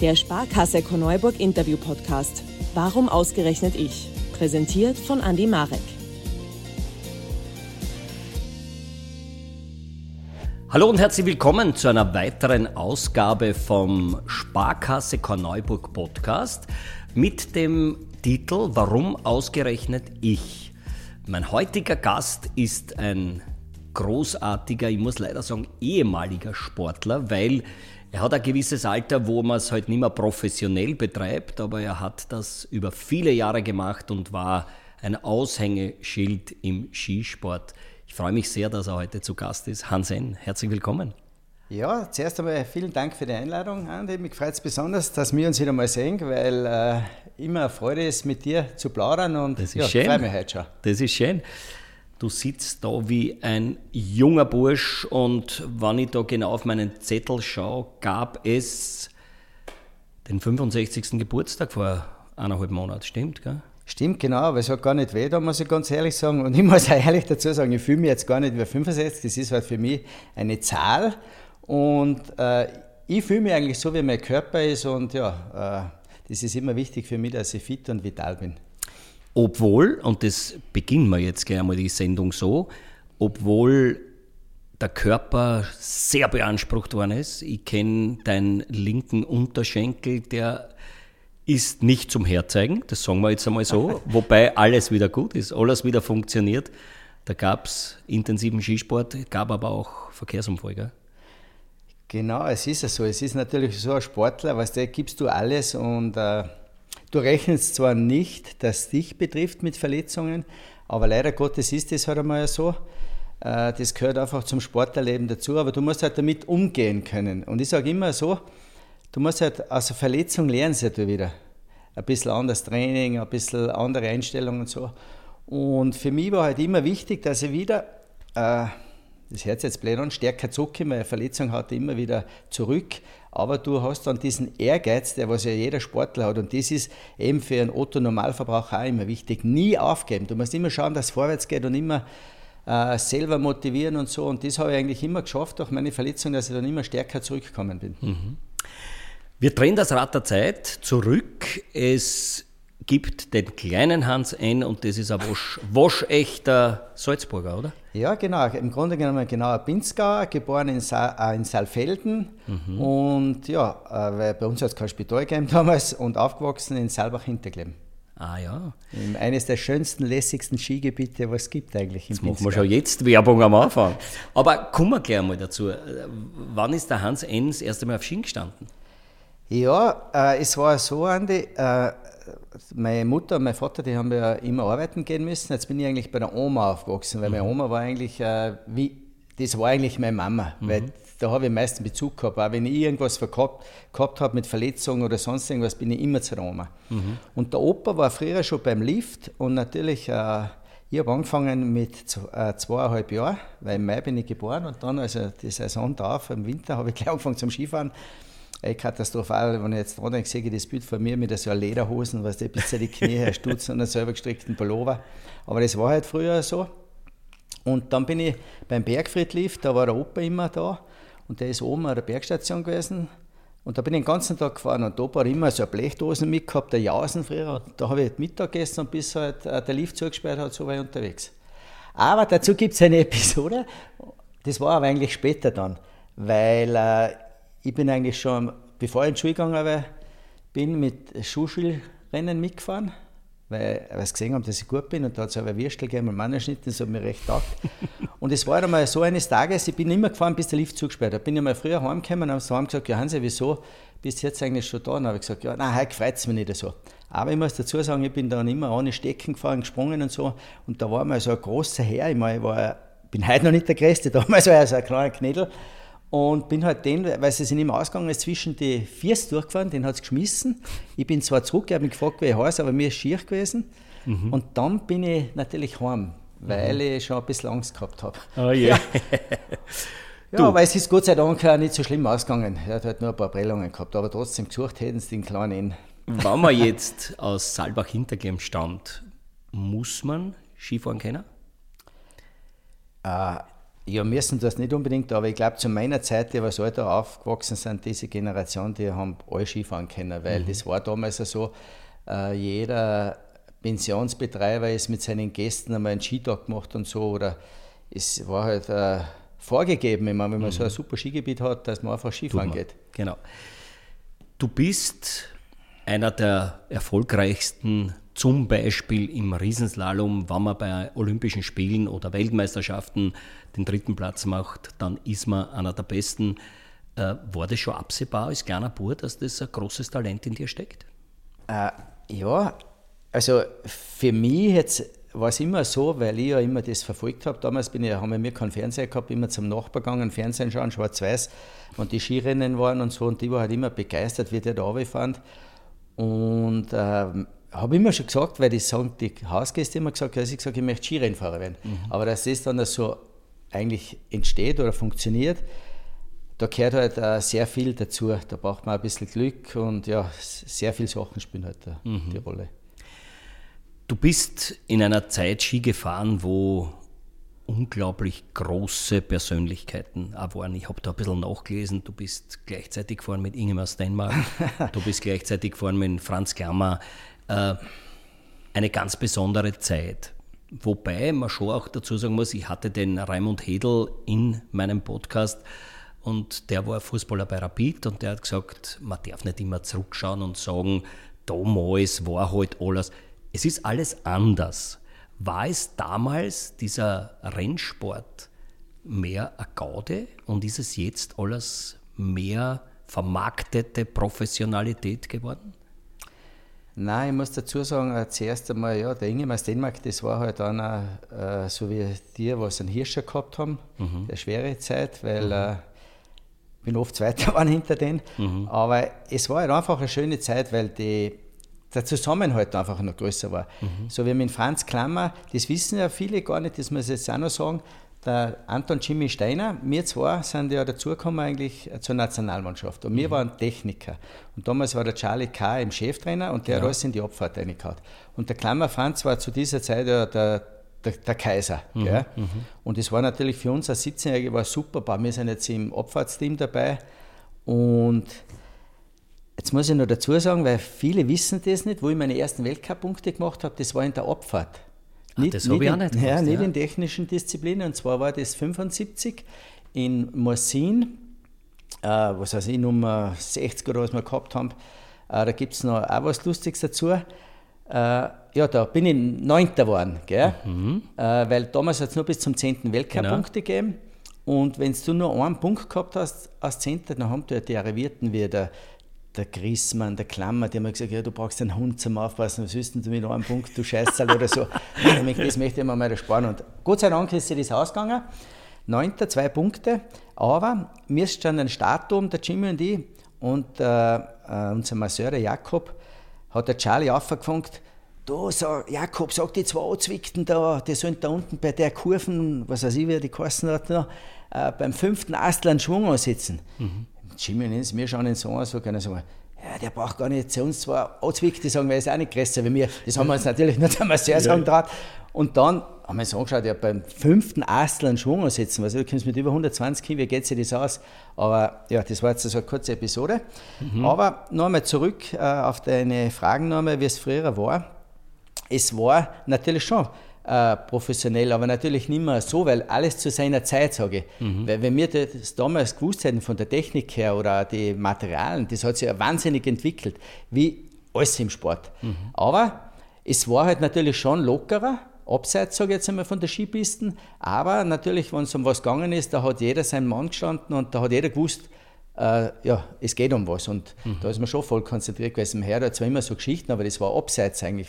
Der Sparkasse Korneuburg Interview Podcast. Warum ausgerechnet ich? Präsentiert von Andy Marek. Hallo und herzlich willkommen zu einer weiteren Ausgabe vom Sparkasse Korneuburg Podcast mit dem Titel Warum ausgerechnet ich? Mein heutiger Gast ist ein großartiger, ich muss leider sagen, ehemaliger Sportler, weil er hat ein gewisses Alter, wo man es halt nicht mehr professionell betreibt, aber er hat das über viele Jahre gemacht und war ein Aushängeschild im Skisport. Ich freue mich sehr, dass er heute zu Gast ist. Hansen, herzlich willkommen. Ja, zuerst einmal vielen Dank für die Einladung, Andi. Mich freut es besonders, dass wir uns wieder mal sehen, weil äh, immer eine Freude ist, mit dir zu plaudern und das ist ja, schön. freue mich heute schon. Das ist schön. Du sitzt da wie ein junger Bursch und wenn ich da genau auf meinen Zettel schaue, gab es den 65. Geburtstag vor eineinhalb Monaten, stimmt, gell? Stimmt, genau, aber es hat gar nicht weh, da muss ich ganz ehrlich sagen. Und ich muss auch ehrlich dazu sagen, ich fühle mich jetzt gar nicht wie 65, das ist halt für mich eine Zahl. Und äh, ich fühle mich eigentlich so, wie mein Körper ist und ja, äh, das ist immer wichtig für mich, dass ich fit und vital bin. Obwohl, und das beginnen wir jetzt gleich einmal die Sendung so, obwohl der Körper sehr beansprucht worden ist. Ich kenne deinen linken Unterschenkel, der ist nicht zum Herzeigen, das sagen wir jetzt einmal so, wobei alles wieder gut ist, alles wieder funktioniert. Da gab es intensiven Skisport, gab aber auch Verkehrsunfall. Gell? Genau, es ist ja so. Es ist natürlich so ein Sportler, was der gibst du alles und äh, du rechnest zwar nicht, dass dich betrifft mit Verletzungen, aber leider Gottes ist das halt einmal so. Äh, das gehört einfach zum Sportlerleben dazu, aber du musst halt damit umgehen können. Und ich sage immer so, du musst halt aus der Verletzung lernst du wieder. Ein bisschen anderes Training, ein bisschen andere Einstellungen und so. Und für mich war halt immer wichtig, dass ich wieder äh, das sich jetzt blöd an, stärker zurückkommen, eine Verletzung hat immer wieder zurück, aber du hast dann diesen Ehrgeiz, der was ja jeder Sportler hat und das ist eben für einen Otto-Normalverbraucher auch immer wichtig, nie aufgeben. Du musst immer schauen, dass es vorwärts geht und immer äh, selber motivieren und so und das habe ich eigentlich immer geschafft durch meine Verletzung, dass ich dann immer stärker zurückgekommen bin. Mhm. Wir drehen das Rad der Zeit zurück. Es gibt den kleinen Hans N. und das ist ein wasch, waschechter Salzburger, oder? Ja, genau. Im Grunde genommen genau ein Pinzgauer, geboren in, Sa äh, in Saalfelden mhm. und ja, äh, weil bei uns hat es kein Spital gegeben damals und aufgewachsen in Saalbach-Hintergleben. Ah ja. In eines der schönsten, lässigsten Skigebiete, was es gibt eigentlich. Im Jetzt machen wir schon jetzt Werbung am Anfang. Aber kommen wir gleich mal dazu. Wann ist der Hans N. das erste Mal auf Ski gestanden? Ja, äh, es war so, Andi, äh, meine Mutter und mein Vater, die haben ja immer arbeiten gehen müssen. Jetzt bin ich eigentlich bei der Oma aufgewachsen, weil mhm. meine Oma war eigentlich, äh, wie, das war eigentlich meine Mama, mhm. weil da habe ich am meisten Bezug gehabt. Auch wenn ich irgendwas gehabt, gehabt habe mit Verletzungen oder sonst irgendwas, bin ich immer zur Oma. Mhm. Und der Opa war früher schon beim Lift und natürlich, äh, ich habe angefangen mit äh, zweieinhalb Jahren, weil im Mai bin ich geboren und dann, also die Saison drauf, im Winter, habe ich gleich angefangen zum Skifahren ey, katastrophal, wenn ich jetzt dran sehe das Bild von mir mit so Lederhosen, was der bis die Knie herstutzt und einem selber gestrickten Pullover. Aber das war halt früher so. Und dann bin ich beim Bergfriedlift, da war der Opa immer da und der ist oben an der Bergstation gewesen. Und da bin ich den ganzen Tag gefahren und da war immer so eine Blechdosen mitgehabt, der Jausen früher. Da habe ich halt Mittag gegessen und bis halt äh, der Lift zugesperrt hat, so war ich unterwegs. Aber dazu gibt es eine Episode, das war aber eigentlich später dann, weil äh, ich bin eigentlich schon, bevor ich in die Schule gegangen bin, mit Schuhschulrennen mitgefahren, weil ich gesehen habe, dass ich gut bin und da hat es aber Würstel gegeben und Mannerschnitt, das hat mir recht taugt. und es war dann mal so eines Tages, ich bin immer gefahren, bis der Lift zugesperrt hat. Da bin ich mal früher heimgekommen und habe so gesagt, ja Hansi, wieso bist du jetzt eigentlich schon da? Und habe ich gesagt, ja, nein, heute freut es mich nicht so. Aber ich muss dazu sagen, ich bin dann immer ohne Stecken gefahren, gesprungen und so. Und da war mal so ein großer Herr, ich meine, ich war, bin heute noch nicht der Größte, damals war er so ein kleiner Knädel. Und bin halt den, weil sie sind immer ausgegangen, ist zwischen die Viers durchgefahren, den hat es geschmissen. Ich bin zwar zurück, ich habe mich gefragt, wie ich heiße, aber mir ist schier gewesen. Mhm. Und dann bin ich natürlich heim, weil mhm. ich schon ein bisschen Angst gehabt habe. Oh yeah. Ja. ja, aber es ist Gott sei Dank nicht so schlimm ausgegangen. Er hat halt nur ein paar Prellungen gehabt, aber trotzdem gesucht hätten sie den kleinen. Wenn man jetzt aus Saalbach-Hinterglemm stammt, muss man Skifahren können? Äh, Ja, müssen das nicht unbedingt, aber ich glaube, zu meiner Zeit, die was da aufgewachsen sind, diese Generation, die haben alle Skifahren können, weil mhm. das war damals so, äh, jeder Pensionsbetreiber ist mit seinen Gästen einmal einen Skitag gemacht und so, oder es war halt äh, vorgegeben, ich meine, wenn man mhm. so ein super Skigebiet hat, dass man einfach Skifahren geht. Genau. Du bist einer der erfolgreichsten zum Beispiel im Riesenslalom, wenn man bei Olympischen Spielen oder Weltmeisterschaften den dritten Platz macht, dann ist man einer der Besten. Äh, war das schon absehbar als kleiner Bub, dass das ein großes Talent in dir steckt? Äh, ja, also für mich war es immer so, weil ich ja immer das verfolgt habe. Damals bin ich, haben wir keinen Fernseher gehabt, immer zum Nachbar gegangen, Fernsehen schauen, schwarz-weiß, und die Skirennen waren und so. Und die war halt immer begeistert, wie der da runterfand. Und äh, habe immer schon gesagt, weil die sagen, die Hausgäste immer gesagt, dass ich gesagt ich möchte Skirennfahrer werden. Mhm. Aber dass das dann so eigentlich entsteht oder funktioniert, da gehört halt sehr viel dazu. Da braucht man ein bisschen Glück und ja, sehr viele Sachen spielen halt da mhm. die Rolle. Du bist in einer Zeit Ski gefahren, wo unglaublich große Persönlichkeiten auch waren. Ich habe da ein bisschen nachgelesen. Du bist gleichzeitig gefahren mit Ingemar Steinmark, du bist gleichzeitig gefahren mit Franz Klammer. Äh, eine ganz besondere Zeit. Wobei man schon auch dazu sagen muss, ich hatte den Raimund Hedel in meinem Podcast und der war Fußballer bei Rapid und der hat gesagt, man darf nicht immer zurückschauen und sagen, damals war halt alles. Es ist alles anders. War es damals dieser Rennsport mehr eine Gaude und ist es jetzt alles mehr vermarktete Professionalität geworden? Nein, ich muss dazu sagen, äh, zuerst einmal, ja, der Ingemar Stenmark, das war halt einer, äh, so wie die, was einen Hirscher gehabt haben, mhm. der schwere Zeit, weil mhm. äh, bin oft Zweiter geworden hinter denen. Mhm. Aber es war halt einfach eine schöne Zeit, weil die, der Zusammenhalt einfach noch größer war. Mhm. So wie mit Franz Klammer, das wissen ja viele gar nicht, das muss ich jetzt auch noch sagen, der Anton Jimmy Steiner, wir zwei sind ja dazugekommen eigentlich zur Nationalmannschaft. Und wir mhm. waren Techniker. Und damals war der Charlie K. im Cheftrainer und der ja. hat alles in die Abfahrt reingehauen. Und der Klammer Franz war zu dieser Zeit ja der, der, der Kaiser. Mhm. Ja. Mhm. Und das war natürlich für uns als 17-Jährige war super. Wir sind jetzt im Abfahrtsteam dabei. Und jetzt muss ich noch dazu sagen, weil viele wissen das nicht, wo ich meine ersten Weltcup-Punkte gemacht habe, das war in der Abfahrt. Nicht, das habe ich auch nicht gewusst, ja, nicht ja. in technischen Disziplinen. Und zwar war das 75 in Morsin, äh, was weiß ich, Nummer 60 oder was wir gehabt haben. Äh, da gibt es noch auch was Lustiges dazu. Äh, ja, da bin ich Neunter geworden, gell? Mhm. Äh, weil damals hat es nur bis zum 10. Weltcup-Punkte genau. gegeben. Und wenn du nur einen Punkt gehabt hast als Zehnter, dann haben die Arrivierten wie der der Grissmann, der Klammer, die haben gesagt, ja, du brauchst einen Hund zum Aufpassen, was willst du mit einem Punkt, du Scheißerl oder so. das möchte ich mir mal ersparen. Und Gott sei Dank ist sie das ausgegangen. Neunter, zwei Punkte. Aber mir ist schon ein Startturm, der Jimmy und ich, und äh, äh, unser Masseur, der Jakob, hat der Charlie aufgefangen, da, so, Jakob, sag die zwei Anzwickten da, die sollen da unten bei der Kurven, was weiß ich, wie die geheißen hat, noch, äh, beim fünften Astel einen Schwung ansetzen. Mhm. Jimenez, wir schauen ihn so an, so können sagen, ja, der braucht gar nicht zu uns zwar anzwicken, die sagen, wir ist auch nicht größer wie wir. Das haben wir uns natürlich nicht einmal sehr sagen traut. Und dann haben wir uns angeschaut, ja, beim fünften Astel einen Schwung ansetzen. Also, du kannst mit über 120 hin, wie geht sich das aus? Aber ja, das war jetzt so eine kurze Episode. Mhm. Aber nochmal zurück äh, auf deine Fragen, nochmal, wie es früher war. Es war natürlich schon äh, professionell, aber natürlich nicht mehr so, weil alles zu seiner Zeit, sage ich. Mhm. Weil wenn wir das damals gewusst hätten von der Technik her oder die Materialien, das hat sich ja wahnsinnig entwickelt, wie alles im Sport. Mhm. Aber es war halt natürlich schon lockerer, abseits, sage ich jetzt einmal, von der Skipisten, aber natürlich, wenn es um was gegangen ist, da hat jeder seinen Mann gestanden und da hat jeder gewusst, äh, ja, es geht um was. Und mhm. da ist man schon voll konzentriert gewesen. Herr zwar immer so Geschichten, aber das war abseits eigentlich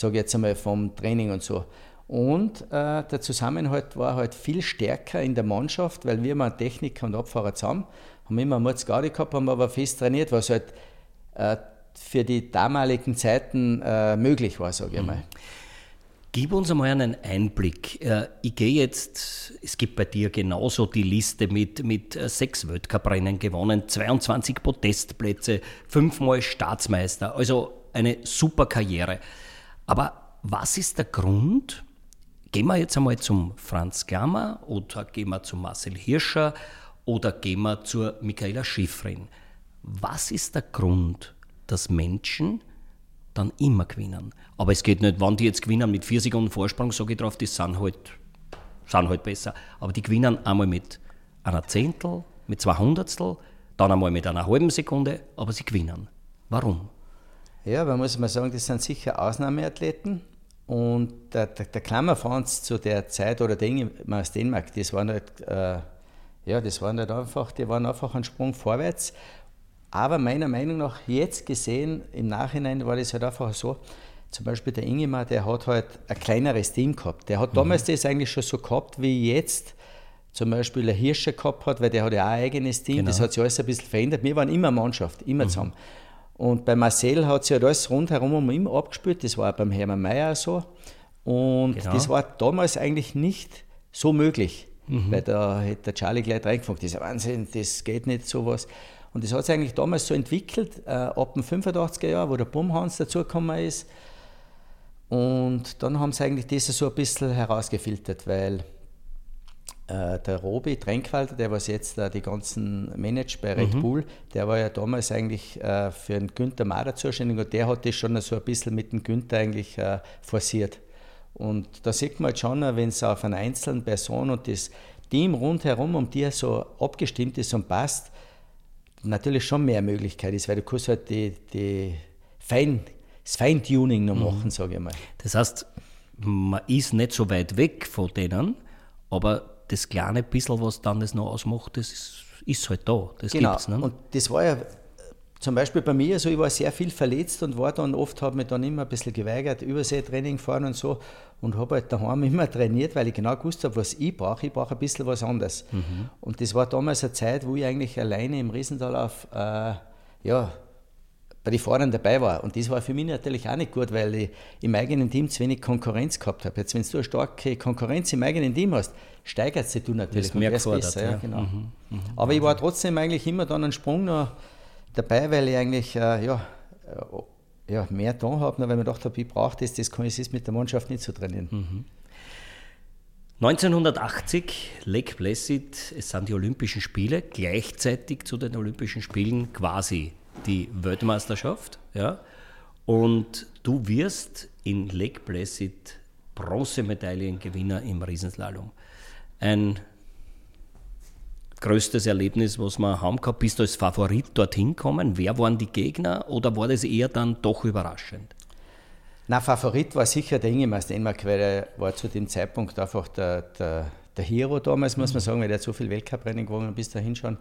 sage ich jetzt einmal, vom Training und so. Und äh, der Zusammenhalt war halt viel stärker in der Mannschaft, weil wir mal Techniker und Abfahrer zusammen haben immer Mords Gaudi gehabt, haben aber fest trainiert, was halt äh, für die damaligen Zeiten äh, möglich war, sage ich mhm. mal. Gib uns einmal einen Einblick. Äh, ich gehe jetzt, es gibt bei dir genauso die Liste mit, mit äh, sechs Weltcuprennen gewonnen, 22 Podestplätze, fünfmal Staatsmeister, also eine super Karriere. Aber was ist der Grund, Gehen wir jetzt einmal zum Franz Gammer oder gehen wir zu Marcel Hirscher oder gehen wir zur Michaela Schifrin. Was ist der Grund, dass Menschen dann immer gewinnen? Aber es geht nicht, wann die jetzt gewinnen mit vier Sekunden Vorsprung, sage ich drauf, die sind halt, sind halt besser. Aber die gewinnen einmal mit einer Zehntel, mit zwei Hundertstel, dann einmal mit einer halben Sekunde, aber sie gewinnen. Warum? Ja, man muss mal sagen, das sind sicher Ausnahmeathleten. Und der, der, der Klammerfranz zu der Zeit oder Dinge aus Dänemark, das waren halt, äh, ja, das waren halt einfach, die waren einfach ein Sprung vorwärts. Aber meiner Meinung nach, jetzt gesehen, im Nachhinein war das halt einfach so, zum Beispiel der Ingemar, der hat halt ein kleineres Team gehabt. Der hat mhm. damals das eigentlich schon so gehabt, wie jetzt zum Beispiel ein Hirscher gehabt hat, weil der hat ja auch ein eigenes Team. Genau. Das hat sich alles ein bisschen verändert. Wir waren immer Mannschaft, immer mhm. zusammen. Und bei Marcel hat sich ja alles rundherum um ihn abgespielt. Das war auch beim Hermann Mayer so. Und genau. das war damals eigentlich nicht so möglich, mhm. weil da hätte der Charlie gleich reingefangen. Das ist Wahnsinn, das geht nicht sowas. Und das hat sich eigentlich damals so entwickelt, äh, ab dem 85er Jahr, wo der Bumhans dazugekommen ist. Und dann haben sie eigentlich das so ein bisschen herausgefiltert, weil der Robi Tränkwalder, der was jetzt äh, die ganzen managt bei Red mhm. Bull, der war ja damals eigentlich äh, für den Günther Mader zuständig und der hat das schon so ein bisschen mit dem Günther eigentlich äh, forciert. Und da sieht man halt schon, wenn es auf einer einzelnen Person und das Team rundherum um die so abgestimmt ist und passt, natürlich schon mehr Möglichkeit ist, weil du kannst halt die, die Fein, das Feintuning noch mhm. machen, mhm. sage ich mal. Das heißt, man ist nicht so weit weg von denen, aber das kleine bisschen, was dann das noch ausmacht, das ist, ist halt da. Das genau. gibt's, ne? Und das war ja zum Beispiel bei mir, also ich war sehr viel verletzt und war dann oft, habe mich dann immer ein bisschen geweigert, Überseetraining fahren und so und habe halt daheim immer trainiert, weil ich genau gewusst habe, was ich brauche. Ich brauche ein bisschen was anderes. Mhm. Und das war damals eine Zeit, wo ich eigentlich alleine im Riesental auf, äh, ja, bei den Fahrern dabei war. Und das war für mich natürlich auch nicht gut, weil ich im eigenen Team zu wenig Konkurrenz gehabt habe. Jetzt, wenn du eine starke Konkurrenz im eigenen Team hast, steigert sich du natürlich mehr gefordert, besser. Ja, ja. Genau. Mhm, mhm, Aber ich war trotzdem eigentlich immer dann einen Sprung noch dabei, weil ich eigentlich äh, ja, äh, ja, mehr da habe, weil ich mir gedacht habe, ich brauche das, das kann ich mit der Mannschaft nicht zu so trainieren. Mhm. 1980, Lake Placid, es sind die Olympischen Spiele, gleichzeitig zu den Olympischen Spielen quasi die Weltmeisterschaft. Ja? Und du wirst in Lake Placid Bronzemedaillengewinner im Riesenslalom. Ein größtes Erlebnis, was wir haben gehabt? Bist du als Favorit dorthin gekommen? Wer waren die Gegner oder war das eher dann doch überraschend? Na, Favorit war sicher der Ingemar Stenmark, weil er war zu dem Zeitpunkt einfach der, der, der Hero damals, muss man sagen, weil er hat so viel Weltcuprennen gewonnen bis dahin schon.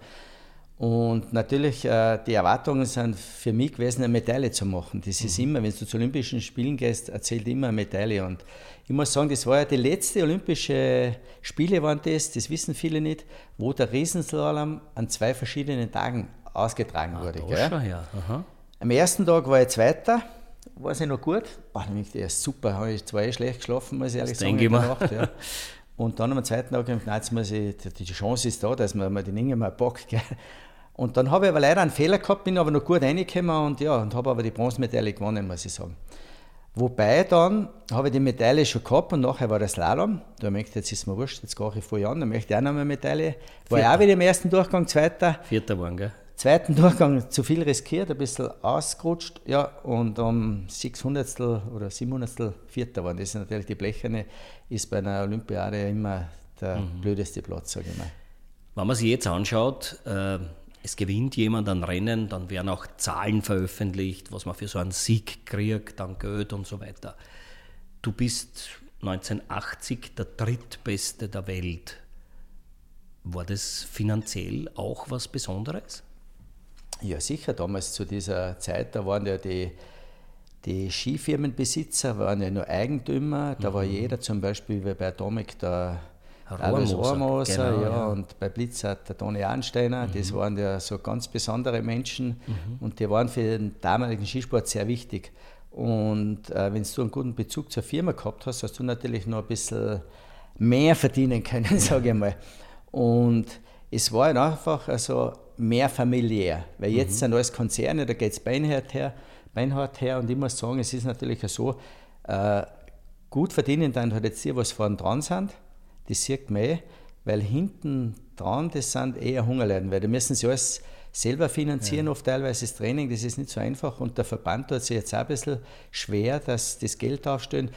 Und natürlich, äh, die Erwartungen sind für mich gewesen, eine Medaille zu machen. Das ist mhm. immer, wenn du zu Olympischen Spielen gehst, erzählt immer eine Medaille. Und ich muss sagen, das war ja die letzte Olympische Spiele, waren das, das wissen viele nicht, wo der Riesenslalom an zwei verschiedenen Tagen ausgetragen ah, wurde. Schon, ja. Am ersten Tag war ich Zweiter, war es noch gut. Boah, der ist super, habe ich zwar eh schlecht geschlafen, muss ich ehrlich das sagen. Denke ich Nacht, ja. Und dann am zweiten Tag habe ich gedacht, jetzt muss ich, die Chance ist da, dass man den Inge mal packt. Gell? Und dann habe ich aber leider einen Fehler gehabt, bin aber noch gut reingekommen und ja, und habe aber die Bronzemedaille gewonnen, muss ich sagen. Wobei dann habe ich die Medaille schon gehabt und nachher war das Slalom. Da gedacht, jetzt ist mir wurscht, jetzt gehe ich voll an, dann möchte ich auch noch eine Medaille. War ich auch wieder im ersten Durchgang Zweiter. Vierter waren, gell? Zweiten Durchgang zu viel riskiert, ein bisschen ausgerutscht, ja, und um 600 oder 700 Vierter waren. Das ist natürlich die Blecherne, ist bei einer Olympiade immer der mhm. blödeste Platz, sage ich mal. Wenn man sich jetzt anschaut, äh es gewinnt jemand ein Rennen, dann werden auch Zahlen veröffentlicht, was man für so einen Sieg kriegt, dann Geld und so weiter. Du bist 1980 der drittbeste der Welt. War das finanziell auch was Besonderes? Ja, sicher. Damals zu dieser Zeit, da waren ja die, die Skifirmenbesitzer waren ja nur Eigentümer. Da mhm. war jeder zum Beispiel wie bei Atomic der Rohrmoser, genau, ja, und bei Blitz hat der Toni Arnsteiner, mhm. das waren ja so ganz besondere Menschen mhm. und die waren für den damaligen Skisport sehr wichtig. Und äh, wenn du einen guten Bezug zur Firma gehabt hast, hast du natürlich noch ein bisschen mehr verdienen können, sage ich mal. Und es war einfach also mehr familiär, weil jetzt mhm. sind alles Konzerne, da geht es beinhart her, beinhart her und ich muss sagen, es ist natürlich so, äh, gut verdienen dann halt jetzt die, was vorne dran sind, das sieht man eh, weil hinten dran, das sind eher Hungerleiden, weil die müssen sich alles selber finanzieren, ja. oft teilweise das Training, das ist nicht so einfach und der Verband tut sich jetzt auch ein bisschen schwer, dass das Geld aufstellen.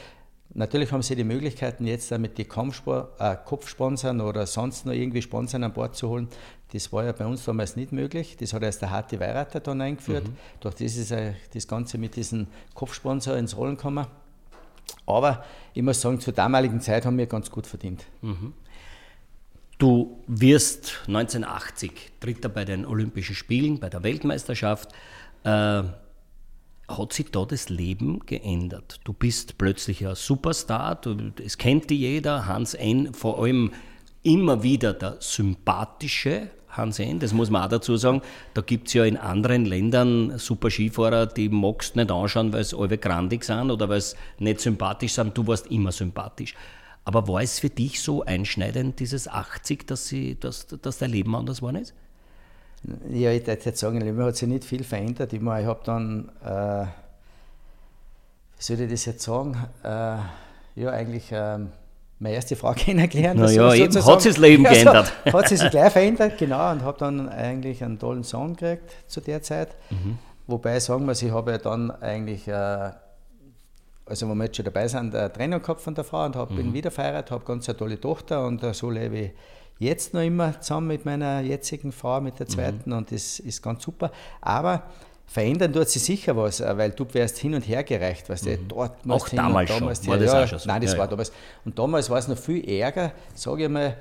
Natürlich haben sie die Möglichkeiten, jetzt damit die äh, Kopfsponsoren oder sonst noch irgendwie Sponsoren an Bord zu holen. Das war ja bei uns damals nicht möglich. Das hat erst der Hati Weirater dann eingeführt. Mhm. Durch das ist das Ganze mit diesem Kopfsponsor ins Rollen gekommen. Aber ich muss sagen, zur damaligen Zeit haben wir ganz gut verdient. Mhm. Du wirst 1980 Dritter bei den Olympischen Spielen, bei der Weltmeisterschaft. Äh, hat sich da das Leben geändert? Du bist plötzlich ein Superstar, du, es kennt dich jeder, Hans N., vor allem immer wieder der sympathische Hans N., das muss man auch dazu sagen. Da gibt es ja in anderen Ländern super Skifahrer, die magst nicht anschauen, weil sie alle grandig sind oder weil sie nicht sympathisch sind. Du warst immer sympathisch. Aber war es für dich so einschneidend, dieses 80, dass, sie, dass, dass dein Leben anders geworden ist? Ja, ich würde jetzt sagen, mir hat sich nicht viel verändert. Ich, ich habe dann, äh, wie soll ich das jetzt sagen, äh, ja, eigentlich äh, meine erste Frau kennengelernt. Naja, so, eben hat sich das Leben ja, geändert. Hat sich gleich verändert, genau, und habe dann eigentlich einen tollen Sohn gekriegt zu der Zeit. Mhm. Wobei, sagen wir, ich habe ja dann eigentlich, äh, also wo wir jetzt schon dabei sind, eine Trennung gehabt von der Frau und hab, mhm. bin wieder verheiratet, habe ganz eine tolle Tochter und äh, so lebe ich jetzt noch immer zusammen mit meiner jetzigen Frau, mit der zweiten, mhm. und das ist ganz super. Aber verändern tut sich sicher was, äh, weil du wärst hin und her gereicht, weißt mhm. du, dort Auch damals schon, damals war das ja, auch schon so. Nein, das ja, war damals. Und damals war es noch viel ärger, sage ich mal,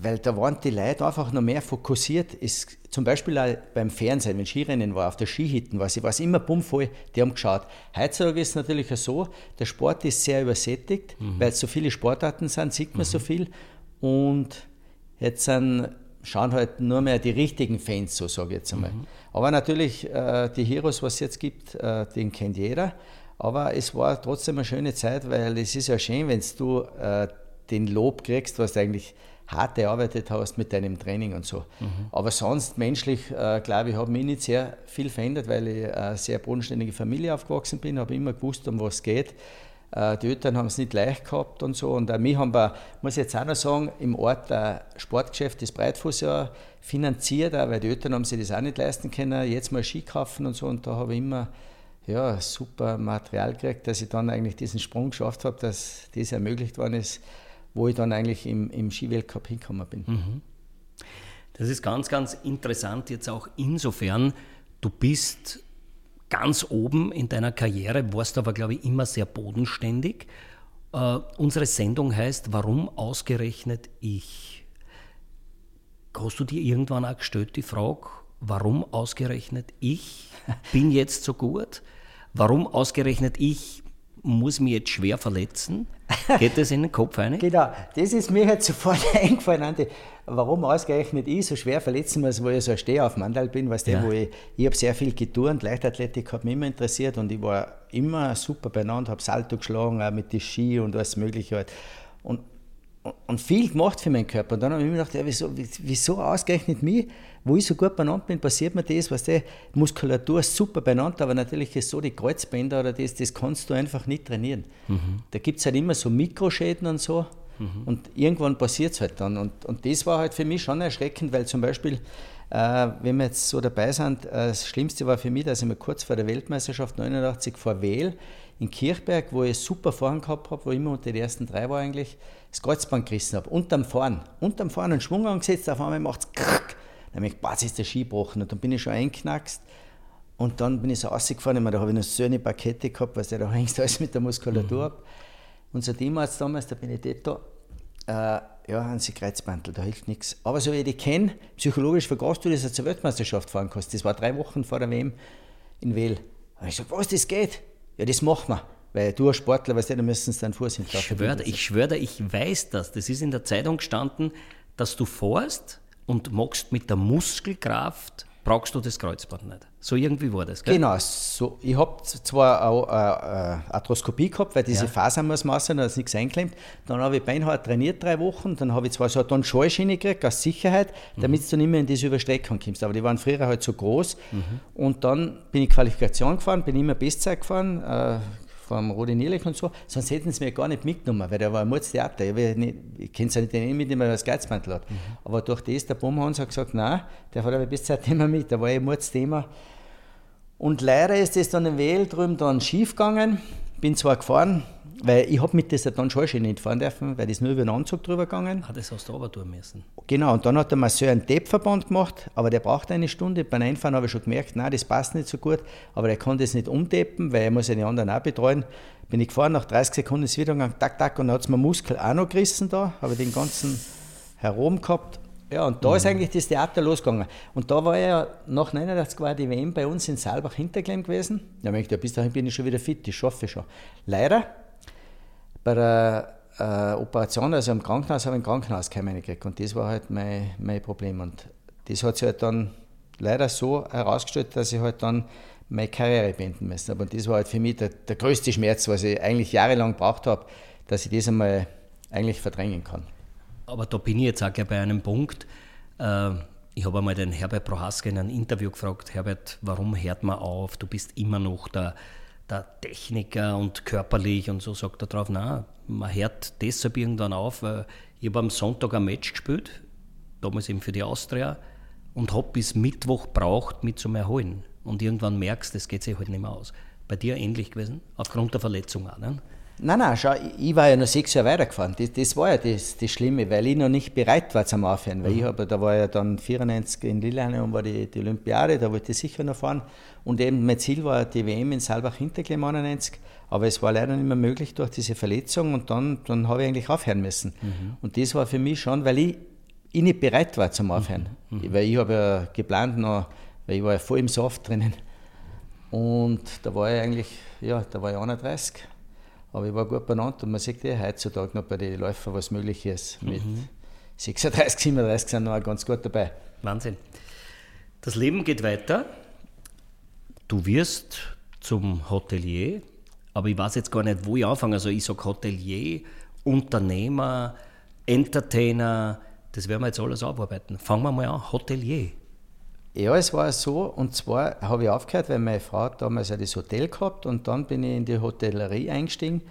weil da waren die Leute einfach noch mehr fokussiert. Ist, zum Beispiel auch beim Fernsehen, wenn Skirennen war, auf der Skihitten war, war es immer bummvoll, die haben geschaut. Heutzutage ist es natürlich so, der Sport ist sehr übersättigt, mhm. weil es so viele Sportarten sind, sieht man mhm. so viel. Und Jetzt sind, schauen halt nur mehr die richtigen Fans, so sage ich jetzt einmal. Mhm. Aber natürlich, äh, die Heroes, was es jetzt gibt, äh, den kennt jeder. Aber es war trotzdem eine schöne Zeit, weil es ist ja schön, wenn du äh, den Lob kriegst, was du eigentlich hart erarbeitet hast mit deinem Training und so. Mhm. Aber sonst menschlich, äh, glaube ich, habe mich nicht sehr viel verändert, weil ich eine sehr bodenständige Familie aufgewachsen bin, habe immer gewusst, um was es geht. Äh, die Eltern haben es nicht leicht gehabt und so. Und auch mich haben wir, muss ich jetzt auch noch sagen, im Ort ein Sportgeschäft, das Breitfuß ja finanziert, auch, weil die Eltern haben sich das auch nicht leisten können, jetzt mal Ski kaufen und so. Und da habe ich immer ja, super Material gekriegt, dass ich dann eigentlich diesen Sprung geschafft habe, dass das ermöglicht worden ist, wo ich dann eigentlich im, im Skiweltcup hingekommen bin. Mhm. Das ist ganz, ganz interessant jetzt auch insofern, du bist ganz oben in deiner Karriere, warst aber, glaube ich, immer sehr bodenständig. Uh, unsere Sendung heißt Warum ausgerechnet ich? Hast du dir irgendwann auch gestellt die Frage, warum ausgerechnet ich bin jetzt so gut? Warum ausgerechnet ich muss mich jetzt schwer verletzen? Geht das in den Kopf rein? genau, das ist mir jetzt sofort eingefallen, Andi. Warum ausgerechnet ich so schwer verletzen muss, wo ich so ein Stehaufmandal bin, weißt ja. wo ich, ich habe sehr viel geturnt, Leichtathletik hat mich immer interessiert und ich war immer super beieinander, habe Salto geschlagen, auch mit den Ski und alles mögliche halt. Und, und viel gemacht für meinen Körper. Und dann habe ich mir gedacht, ja, wieso, wieso ausgerechnet mich? Wo ich so gut beieinander bin, passiert mir das, was die Muskulatur ist super beieinander, aber natürlich ist so die Kreuzbänder oder das, das kannst du einfach nicht trainieren. Mhm. Da gibt es halt immer so Mikroschäden und so. Mhm. Und irgendwann passiert es halt dann. Und, und das war halt für mich schon erschreckend, weil zum Beispiel, äh, wenn wir jetzt so dabei sind, äh, das Schlimmste war für mich, dass ich mir kurz vor der Weltmeisterschaft 89 vor Wähl in Kirchberg, wo ich super Fahren gehabt habe, wo ich immer unter den ersten drei war eigentlich, das Kreuzband gerissen habe. Unterm Fahren. Unterm Fahren einen Schwung angesetzt, auf einmal macht es habe ich, boah, ist der Ski gebrochen. Und dann bin ich schon einknackst. Und dann bin ich so rausgefahren, da habe ich noch so eine Pakete gehabt, weil da hängst alles mit der Muskulatur mhm. ab. Unser Teamarzt damals, der Benedetto, äh, ja, haben sie Kreuzbandel, da hilft nichts. Aber so wie ich die kenne, psychologisch vergaßt du, dass du zur Weltmeisterschaft fahren kannst. Das war drei Wochen vor der WM in Wähl. Und ich sage, was, das geht? Ja, das machen wir. Weil du als Sportler, weißt du, da müssen sie deinen Fuß hinter. Ich schwöre, ich schwöre, ich weiß das. Das ist in der Zeitung gestanden, dass du fährst und magst mit der Muskelkraft brauchst du das Kreuzband nicht. So irgendwie war das, gell? Genau, so, ich habe zwar auch eine äh, Arthroskopie gehabt, weil diese ja. Fasern muss man da ist nichts einklemmt. Dann habe ich beinhart trainiert drei Wochen, dann habe ich zwar so eine Schallschiene gekriegt als Sicherheit, mhm. damit du nicht mehr in diese Überstreckung kommst. Aber die waren früher halt so groß. Mhm. Und dann bin ich Qualifikation gefahren, bin immer Bestzeit gefahren, äh, vom Rudi Nierlich und so, sonst hätten sie mir gar nicht mitgenommen, weil der war ein Mutztheater. Ich, ich kenne es ja nicht den mit, dem er das Geizmantel hat. Mhm. Aber durch das, der Bumhans hat gesagt, nein, der hat aber bis Zeit immer mit, da war ein Mutzthema. Und leider ist das dann in Wähl drüben dann schief gegangen. Bin zwar gefahren, weil ich habe mit dieser dann schon nicht fahren dürfen, weil das nur über den Anzug drüber gegangen. Ah, das hast du aber tun müssen. Genau, und dann hat der Masseur einen Tape-Verband gemacht, aber der braucht eine Stunde. Beim Einfahren habe ich schon gemerkt, nein, das passt nicht so gut, aber er kann das nicht umtapen, weil er muss ja die anderen auch betreuen. Bin ich gefahren, nach 30 Sekunden ist wieder gegangen, tak, tak, und dann hat es mir Muskel auch noch gerissen da, habe ich den ganzen herum gehabt. Ja, und da mhm. ist eigentlich das Theater losgegangen. Und da war ja nach 89 war die WM bei uns in Saalbach Hinterklemm gewesen. Ja, ich ja, bis dahin bin ich schon wieder fit, das schaffe ich schon. Leider bei der äh, Operation, also im Krankenhaus, habe ich im Krankenhaus keine gekriegt. Und das war halt mein, mein Problem. Und das hat sich halt dann leider so herausgestellt, dass ich halt dann meine Karriere beenden müssen. Aber das war halt für mich der, der größte Schmerz, was ich eigentlich jahrelang gebraucht habe, dass ich das einmal eigentlich verdrängen kann. Aber da bin ich jetzt auch gleich bei einem Punkt. Äh, ich habe einmal den Herbert Prohaska in einem Interview gefragt, Herbert, warum hört man auf? Du bist immer noch der der Techniker und körperlich und so sagt er drauf, na, man hört deshalb irgendwann auf, weil ich habe am Sonntag ein Match gespielt, damals eben für die Austria, und habe bis Mittwoch braucht, mich zum Erholen. Und irgendwann merkst du, das geht sich halt nicht mehr aus. Bei dir ähnlich gewesen, aufgrund der Verletzung auch, ne? Nein, nein, schau, ich war ja noch sechs Jahre weitergefahren. Das, das war ja das, das Schlimme, weil ich noch nicht bereit war zum Aufhören. Weil mhm. ich habe, da war ja dann 94 in Lillehammer und war die, die Olympiade, da wollte ich sicher noch fahren. Und eben mein Ziel war die WM in Saalbach-Hinterklemm 91. Aber es war leider nicht mehr möglich durch diese Verletzung und dann, dann habe ich eigentlich aufhören müssen. Mhm. Und das war für mich schon, weil ich, ich nicht bereit war zum Aufhören. Mhm. mhm. Weil ich habe ja geplant noch, weil ich war ja voll im Soft drinnen. Und da war ich eigentlich, ja, da war ich 31 aber ich war gut benannt und man sieht ja heutzutage noch bei den Läufern, was möglich ist. Mit mhm. 36, 37 sind noch ganz gut dabei. Wahnsinn. Das Leben geht weiter. Du wirst zum Hotelier, aber ich weiß jetzt gar nicht, wo ich anfange. Also ich sage Hotelier, Unternehmer, Entertainer, das werden wir jetzt alles aufarbeiten. Fangen wir mal an, Hotelier. Ja, es war so, und zwar habe ich aufgehört, weil meine Frau damals ja das Hotel gehabt und dann bin ich in die Hotellerie eingestiegen,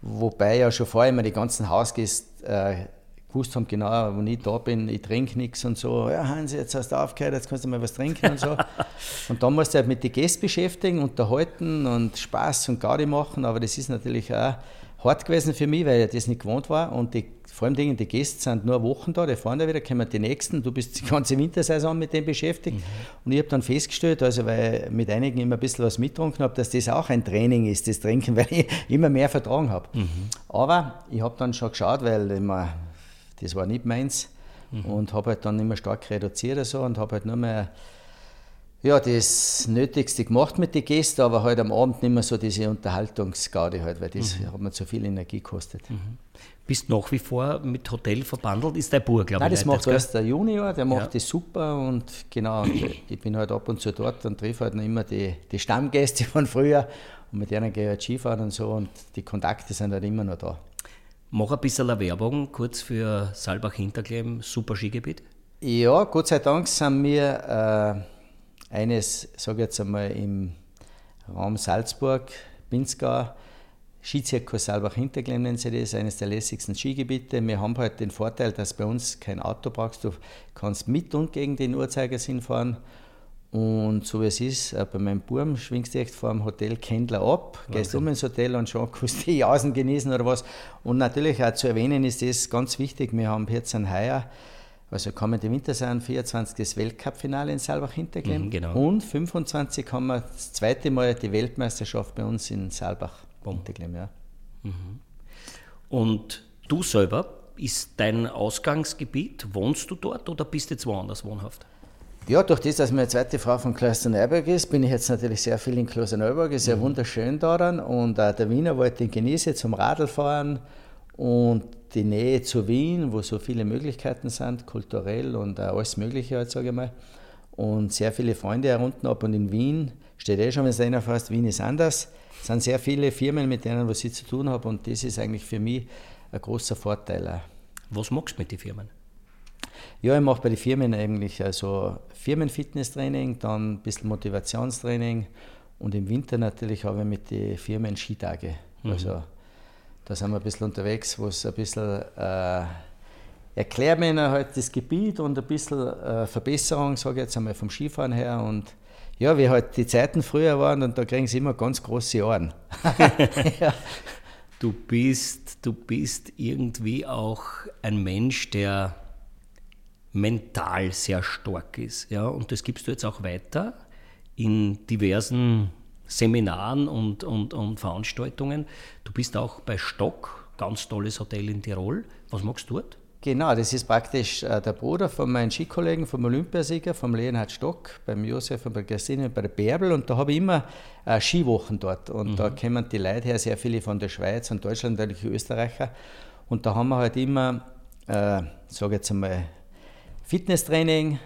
wobei ja schon vorher immer die ganzen Hausgäste äh, gewusst haben, genau, wenn ich da bin, ich trinke nichts und so, ja Hans, jetzt hast du aufgehört, jetzt kannst du mal was trinken und so. und dann musst du halt mit den Gästen beschäftigen, unterhalten und Spaß und Gaudi machen, aber das ist natürlich auch hart gewesen für mich, weil ich das nicht gewohnt war und die vor allem die Gäste sind nur Wochen da, die fahren da wieder, kommen die nächsten, du bist die ganze Wintersaison mit dem beschäftigt. Mhm. Und ich habe dann festgestellt, also weil ich mit einigen immer ein bisschen was mitgetrunken habe, dass das auch ein Training ist, das Trinken, weil ich immer mehr vertragen habe. Mhm. Aber ich habe dann schon geschaut, weil immer, das war nicht meins mhm. und habe halt dann immer stark reduziert und, so, und habe halt nur mehr ja, das Nötigste gemacht mit den Gästen, aber halt am Abend nicht mehr so diese Unterhaltungsgarde halt, weil das mhm. hat mir zu viel Energie gekostet. Mhm bist nach wie vor mit Hotel verbandelt, ist dein Bub, glaube ich. Nein, das macht erst der Junior, der macht ja. das super und genau, und ich bin halt ab und zu dort und treffe halt noch immer die, die Stammgäste von früher und mit denen gehe ich halt Skifahren und so und die Kontakte sind halt immer noch da. Mach ein bisschen Werbung kurz für Saalbach-Hinterklemm, super Skigebiet. Ja, Gott sei Dank sind wir äh, eines, sage ich jetzt einmal, im Raum Salzburg, Pinzgau, Skizirkus Saalbach-Hinterglemm nennen sie das, eines der lässigsten Skigebiete. Wir haben halt den Vorteil, dass bei uns kein Auto brauchst. Du kannst mit und gegen den Uhrzeigersinn fahren. Und so wie es ist, äh, bei meinem Burm schwingst du echt vor dem Hotel Kendler ab, Wahnsinn. gehst um ins Hotel und schon kannst du die Jausen genießen oder was. Und natürlich auch zu erwähnen ist das ganz wichtig, wir haben jetzt ein Heuer, also kommende Winter sein, 24 das Weltcup-Finale in Saalbach-Hinterglemm. Mhm, genau. Und 25 haben wir das zweite Mal die Weltmeisterschaft bei uns in Saalbach. Ponteglim, ja. Mhm. Und du selber, ist dein Ausgangsgebiet, wohnst du dort oder bist du jetzt woanders wohnhaft? Ja, durch das, dass meine zweite Frau von Klosterneuburg ist, bin ich jetzt natürlich sehr viel in Klosterneuburg. Ist ja mhm. wunderschön daran und auch der Wiener wollte ich genieße zum Radlfahren und die Nähe zu Wien, wo so viele Möglichkeiten sind, kulturell und alles Mögliche, halt, sage ich mal. Und sehr viele Freunde herunten ab und in Wien steht eh schon, wenn es einer fast Wien ist anders. Es sind sehr viele Firmen, mit denen was ich zu tun habe und das ist eigentlich für mich ein großer Vorteil. Was machst du mit den Firmen? Ja, ich mache bei den Firmen eigentlich also Firmenfitnesstraining, dann ein bisschen Motivationstraining Und im Winter natürlich habe ich mit den Firmen Skitage. Mhm. Also da sind wir ein bisschen unterwegs, wo es ein bisschen äh, erklärt mir ihnen halt das Gebiet und ein bisschen äh, Verbesserung, sage ich jetzt einmal vom Skifahren her. Und ja, wie halt die Zeiten früher waren und da kriegen sie immer ganz große Ohren. ja. Du bist, du bist irgendwie auch ein Mensch, der mental sehr stark ist. Ja? Und das gibst du jetzt auch weiter in diversen Seminaren und, und, und Veranstaltungen. Du bist auch bei Stock, ganz tolles Hotel in Tirol. Was magst du dort? Genau, das ist praktisch äh, der Bruder von meinem Skikollegen, vom Olympiasieger, vom Leonhard Stock, beim Josef und bei Christine und bei der Bärbel. Und da habe ich immer äh, Skiwochen dort. Und mhm. da kommen die Leute her, sehr viele von der Schweiz und Deutschland, natürlich Österreicher. Und da haben wir halt immer, äh, sage jetzt einmal, Fitnesstraining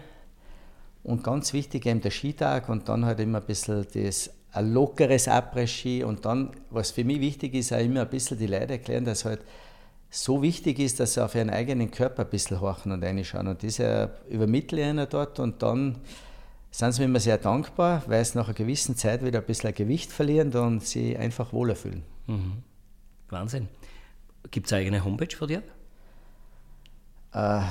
und ganz wichtig eben der Skitag und dann halt immer ein bisschen das ein lockeres Après-Ski und dann, was für mich wichtig ist, auch immer ein bisschen die Leute erklären, dass halt so wichtig ist, dass sie auf ihren eigenen Körper ein bisschen horchen und reinschauen. Und das übermittle ich ihnen dort und dann sind sie mir immer sehr dankbar, weil sie nach einer gewissen Zeit wieder ein bisschen Gewicht verlieren und sie einfach wohler fühlen. Mhm. Wahnsinn. Gibt es eine eigene Homepage von dir? Äh,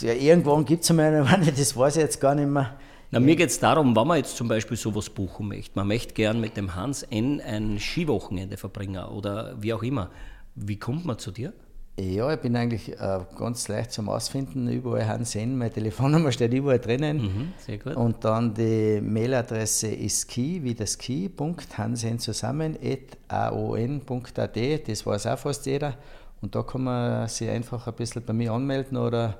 ja, irgendwann gibt es eine, das weiß ich jetzt gar nicht mehr. Na, mir geht es darum, wenn man jetzt zum Beispiel sowas buchen möchte. Man möchte gern mit dem Hans N. ein Skiwochenende verbringen oder wie auch immer. Wie kommt man zu dir? Ja, ich bin eigentlich äh, ganz leicht zum Ausfinden. Überall Hans N. Meine Telefonnummer steht überall drinnen. Mhm, sehr gut. Und dann die Mailadresse ist ski, wie das Ski, Punkt, Hansen zusammen, aon.at. Das weiß auch fast jeder. Und da kann man sich einfach ein bisschen bei mir anmelden oder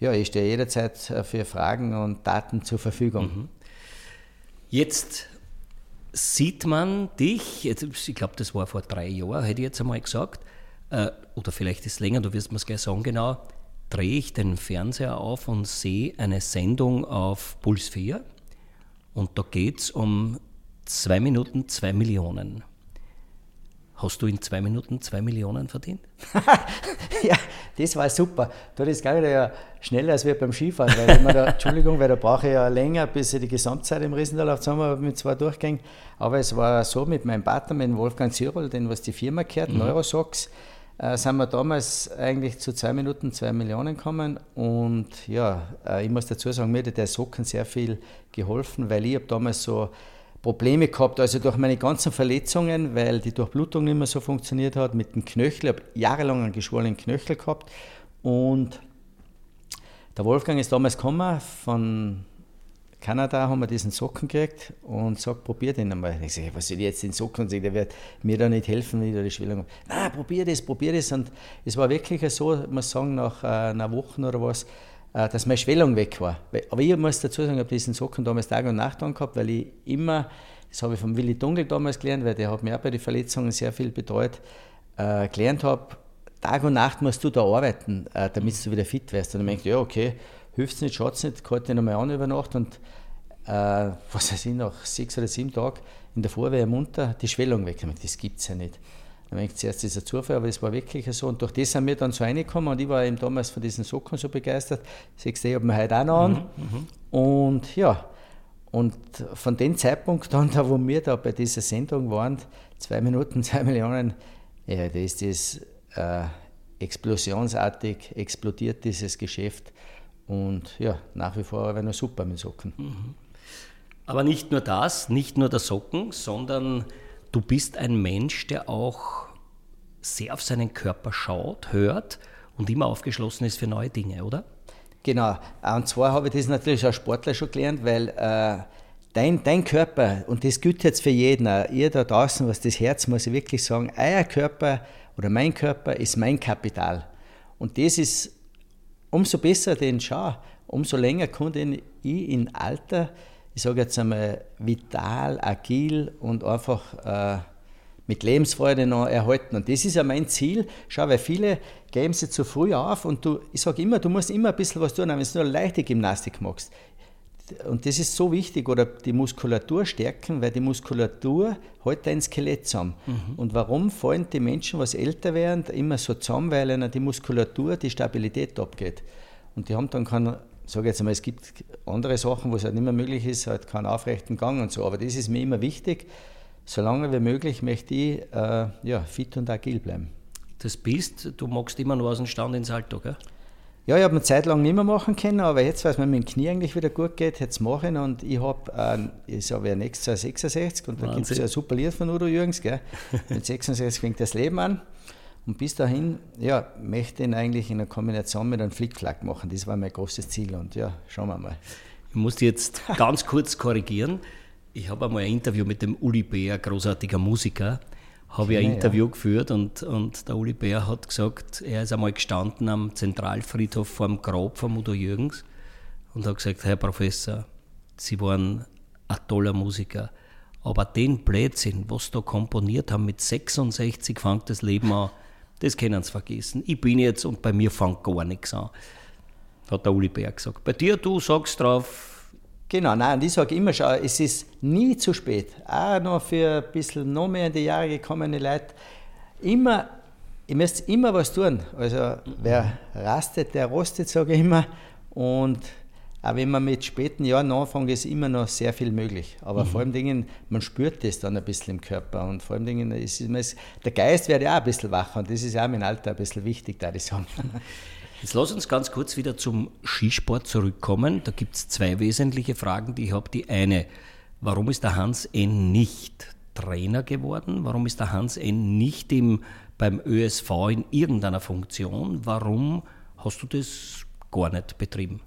ja, ich stehe jederzeit äh, für Fragen und Daten zur Verfügung. Mhm. Jetzt sieht man dich, ich glaube, das war vor drei Jahren, hätte ich jetzt einmal gesagt, äh, oder vielleicht ist es länger, du wirst mir es gleich sagen genau, drehe ich den Fernseher auf und sehe eine Sendung auf Puls 4 und da geht es um zwei Minuten zwei Millionen. Hast du in zwei Minuten zwei Millionen verdient? ja, das war super. Da ist gar ja schneller als wir beim Skifahren. Weil da, Entschuldigung, weil da brauche ich ja länger, bis ich die Gesamtzeit im Riesental zusammen habe mit zwei Durchgängen. Aber es war so mit meinem Partner, mit Wolfgang Zirol, den was die Firma gehört, mhm. Neurosox, äh, sind wir damals eigentlich zu zwei Minuten zwei Millionen gekommen. Und ja, äh, ich muss dazu sagen, mir hat der Socken sehr viel geholfen, weil ich habe damals so Probleme gehabt, also durch meine ganzen Verletzungen, weil die Durchblutung nicht mehr so funktioniert hat, mit dem Knöchel, ich habe jahrelang einen geschwollenen Knöchel gehabt und der Wolfgang ist damals gekommen von Kanada, haben wir diesen Socken gekriegt und sagt, probier den einmal. Ich sage, was soll ich jetzt den Socken? Der wird mir da nicht helfen, wenn ich da die Schwellung habe. Nein, probier das, probier das. Und es war wirklich so, ich muss sagen, nach äh, einer Woche oder was, dass meine Schwellung weg war. Aber ich muss dazu sagen, ich habe diesen Socken damals Tag und Nacht angehabt, weil ich immer, das habe ich vom Willi Dunkel damals gelernt, weil der hat mir auch bei den Verletzungen sehr viel betreut, äh, gelernt habe, Tag und Nacht musst du da arbeiten, äh, damit du wieder fit wirst. Und dann denke ich, ja, okay, hilft es nicht, schaut es nicht, halte ich nochmal an über Nacht und äh, was weiß ich, nach sechs oder sieben Tagen in der Vorwehr munter die Schwellung weg. Das gibt es ja nicht. Dann denke ich zuerst, das ist ein Zufall, aber es war wirklich so. Und durch das sind wir dann so reingekommen und ich war eben damals von diesen Socken so begeistert. Siehst du, ich habe mir heute auch noch an. Mhm, mhm, und ja, und von dem Zeitpunkt an, da wo wir da bei dieser Sendung waren, zwei Minuten, zwei Millionen, ja, da ist das äh, explosionsartig explodiert, dieses Geschäft. Und ja, nach wie vor aber noch super mit Socken. Mhm. Aber nicht nur das, nicht nur der Socken, sondern du bist ein Mensch, der auch sehr auf seinen Körper schaut, hört und immer aufgeschlossen ist für neue Dinge, oder? Genau. Und zwar habe ich das natürlich als Sportler schon gelernt, weil äh, dein, dein Körper, und das gilt jetzt für jeden, ihr da draußen, was das Herz, muss ich wirklich sagen, euer Körper oder mein Körper ist mein Kapital. Und das ist umso besser den schau, umso länger konnte ich in Alter ich sage jetzt einmal, vital, agil und einfach äh, mit Lebensfreude noch erhalten. Und das ist ja mein Ziel. Schau, weil viele geben sich zu früh auf und du, ich sage immer, du musst immer ein bisschen was tun, wenn du nur leichte Gymnastik machst. Und das ist so wichtig, oder die Muskulatur stärken, weil die Muskulatur hält dein Skelett zusammen. Mhm. Und warum fallen die Menschen, was älter werden, immer so zusammen, weil ihnen die Muskulatur die Stabilität abgeht. Und die haben dann keinen sage jetzt einmal, es gibt andere Sachen, wo es halt nicht mehr möglich ist, halt keinen aufrechten Gang und so, aber das ist mir immer wichtig. Solange wie möglich möchte ich äh, ja, fit und agil bleiben. Das bist, du magst immer nur aus dem Stand ins Salto, gell? Ja, ich habe eine Zeit lang nicht mehr machen können, aber jetzt, weil es mir mit dem Knie eigentlich wieder gut geht, jetzt mache ich und ich habe, äh, ich habe ja nächstes Jahr 66 und da gibt es ja ein super Lied von Udo Jürgens, gell? mit 66 fängt das Leben an und bis dahin, ja, möchte ich ihn eigentlich in einer Kombination mit einem Flickflack machen, das war mein großes Ziel und ja, schauen wir mal. Ich muss jetzt ganz kurz korrigieren, ich habe einmal ein Interview mit dem Uli Bär, großartiger Musiker, habe ich ein Interview ja. geführt und, und der Uli Bär hat gesagt, er ist einmal gestanden am Zentralfriedhof vor dem Grab von Udo Jürgens und hat gesagt, Herr Professor, Sie waren ein toller Musiker, aber den Blödsinn, was da komponiert haben, mit 66 fängt das Leben an, das können Sie vergessen. Ich bin jetzt und bei mir fängt gar nichts an, hat der Uli Bär gesagt. Bei dir, du sagst drauf, Genau, nein, und ich sage immer schon, es ist nie zu spät. Auch noch für ein bisschen noch mehr in die Jahre gekommene Leute. Immer, ihr müsst immer was tun. Also, wer rastet, der rostet, sage ich immer. Und auch wenn man mit späten Jahren anfängt, ist immer noch sehr viel möglich. Aber mhm. vor allem Dingen, man spürt das dann ein bisschen im Körper. Und vor allem Dingen, ist, ist, der Geist wird ja auch ein bisschen wacher. Und das ist ja auch im Alter ein bisschen wichtig, da ich sagen. Jetzt lass uns ganz kurz wieder zum Skisport zurückkommen. Da gibt es zwei wesentliche Fragen, die ich habe. Die eine, warum ist der Hans N. nicht Trainer geworden? Warum ist der Hans N. nicht im, beim ÖSV in irgendeiner Funktion? Warum hast du das gar nicht betrieben?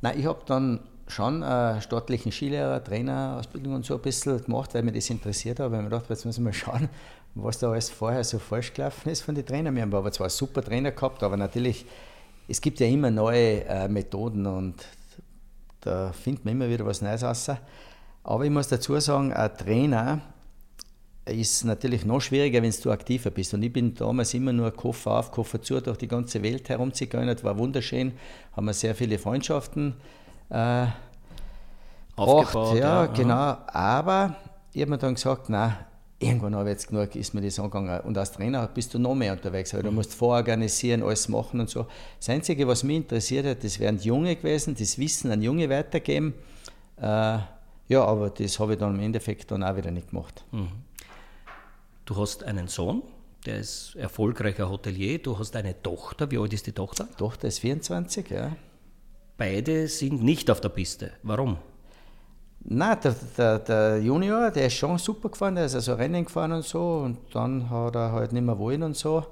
Nein, ich habe dann schon äh, staatlichen Skilehrer, Trainerausbildung und so ein bisschen gemacht, weil mich das interessiert hat. Weil mir dachte, jetzt muss ich mal schauen, was da alles vorher so falsch gelaufen ist von den Trainern. Wir haben aber zwar super Trainer gehabt, aber natürlich, es gibt ja immer neue äh, Methoden und da findet man immer wieder was Neues raus. Aber ich muss dazu sagen, ein Trainer ist natürlich noch schwieriger, wenn du aktiver bist. Und ich bin damals immer nur Koffer auf, Koffer zu durch die ganze Welt herumzugegangen. Das war wunderschön, haben wir sehr viele Freundschaften äh, aufgebaut. Ja, ja, genau. Aber ich habe mir dann gesagt, nein, irgendwann habe ich jetzt genug, ist mir das angegangen. Und als Trainer bist du noch mehr unterwegs, weil du mhm. musst vororganisieren, alles machen und so. Das Einzige, was mich interessiert hat, das wären Junge gewesen, das Wissen an Junge weitergeben. Äh, ja, aber das habe ich dann im Endeffekt dann auch wieder nicht gemacht. Mhm. Du hast einen Sohn, der ist erfolgreicher Hotelier. Du hast eine Tochter. Wie alt ist die Tochter? Die Tochter ist 24, ja. Beide sind nicht auf der Piste. Warum? Nein, der, der, der, Junior, der ist schon super gefahren, der ist also Rennen gefahren und so und dann hat er halt nicht mehr wollen und so.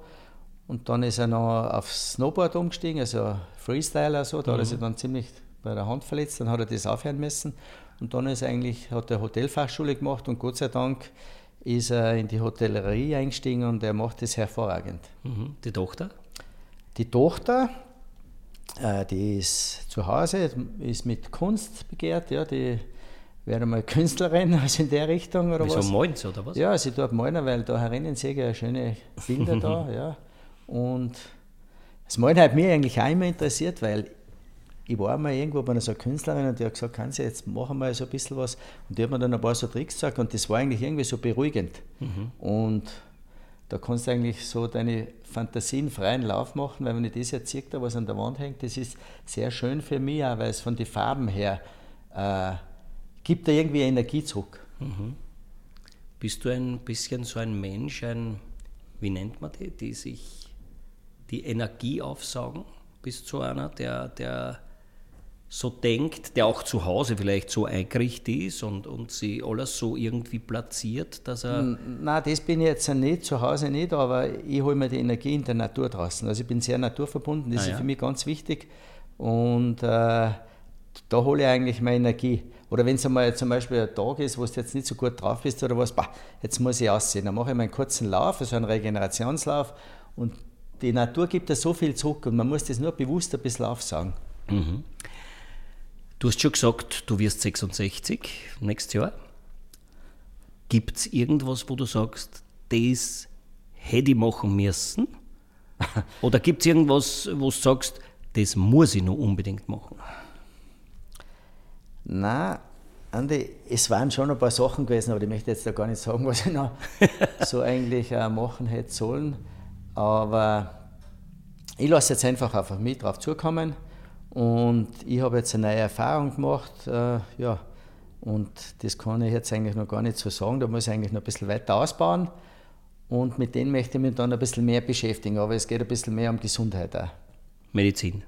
Und dann ist er noch aufs Snowboard umgestiegen, also Freestyler so, da mhm. hat er sich dann ziemlich bei der Hand verletzt, dann hat er das aufhören müssen. Und dann ist er eigentlich, hat er Hotelfachschule gemacht und Gott sei Dank ist er in die Hotellerie eingestiegen und er macht das hervorragend. Mhm. Die Tochter? Die Tochter, äh, die ist zu Hause, ist mit Kunst begehrt, ja, die wäre mal Künstlerin, also in der Richtung oder Wieso was. malen sie oder was? Ja, sie tut malen, weil da herinnen sehe ich schöne Bilder da, ja. Und das Malen hat mich eigentlich auch immer interessiert, weil ich war mal irgendwo bei einer so Künstlerin und die hat gesagt, kann sie jetzt machen wir so ein bisschen was. Und die hat mir dann ein paar so Tricks gesagt und das war eigentlich irgendwie so beruhigend. Mhm. Und da kannst du eigentlich so deine Fantasien freien Lauf machen, weil wenn ich das jetzt sehe, da was an der Wand hängt, das ist sehr schön für mich, auch, weil es von den Farben her äh, gibt da irgendwie Energie zurück. Mhm. Bist du ein bisschen so ein Mensch, ein, wie nennt man die, die sich die Energie aufsaugen? Bist du so einer, der, der so denkt, der auch zu Hause vielleicht so eingerichtet ist und, und sie alles so irgendwie platziert, dass er. Nein, das bin ich jetzt nicht, zu Hause nicht, aber ich hole mir die Energie in der Natur draußen. Also ich bin sehr naturverbunden, das ah, ist ja. für mich ganz wichtig. Und äh, da hole ich eigentlich meine Energie. Oder wenn es einmal zum Beispiel ein Tag ist, wo du jetzt nicht so gut drauf bist oder was, bah, jetzt muss ich aussehen. Dann mache ich meinen kurzen Lauf, also einen Regenerationslauf und die Natur gibt da so viel zurück und man muss das nur bewusst ein bisschen aufsagen. Mhm. Du hast schon gesagt, du wirst 66 nächstes Jahr. Gibt es irgendwas, wo du sagst, das hätte ich machen müssen? Oder gibt es irgendwas, wo du sagst, das muss ich noch unbedingt machen? Na, Andi, es waren schon ein paar Sachen gewesen, aber ich möchte jetzt da gar nicht sagen, was ich noch so eigentlich äh, machen hätte sollen. Aber ich lasse jetzt einfach auf mich drauf zukommen Und ich habe jetzt eine neue Erfahrung gemacht, äh, ja, und das kann ich jetzt eigentlich noch gar nicht so sagen. Da muss ich eigentlich noch ein bisschen weiter ausbauen. Und mit denen möchte ich mich dann ein bisschen mehr beschäftigen. Aber es geht ein bisschen mehr um Gesundheit auch. Medizin?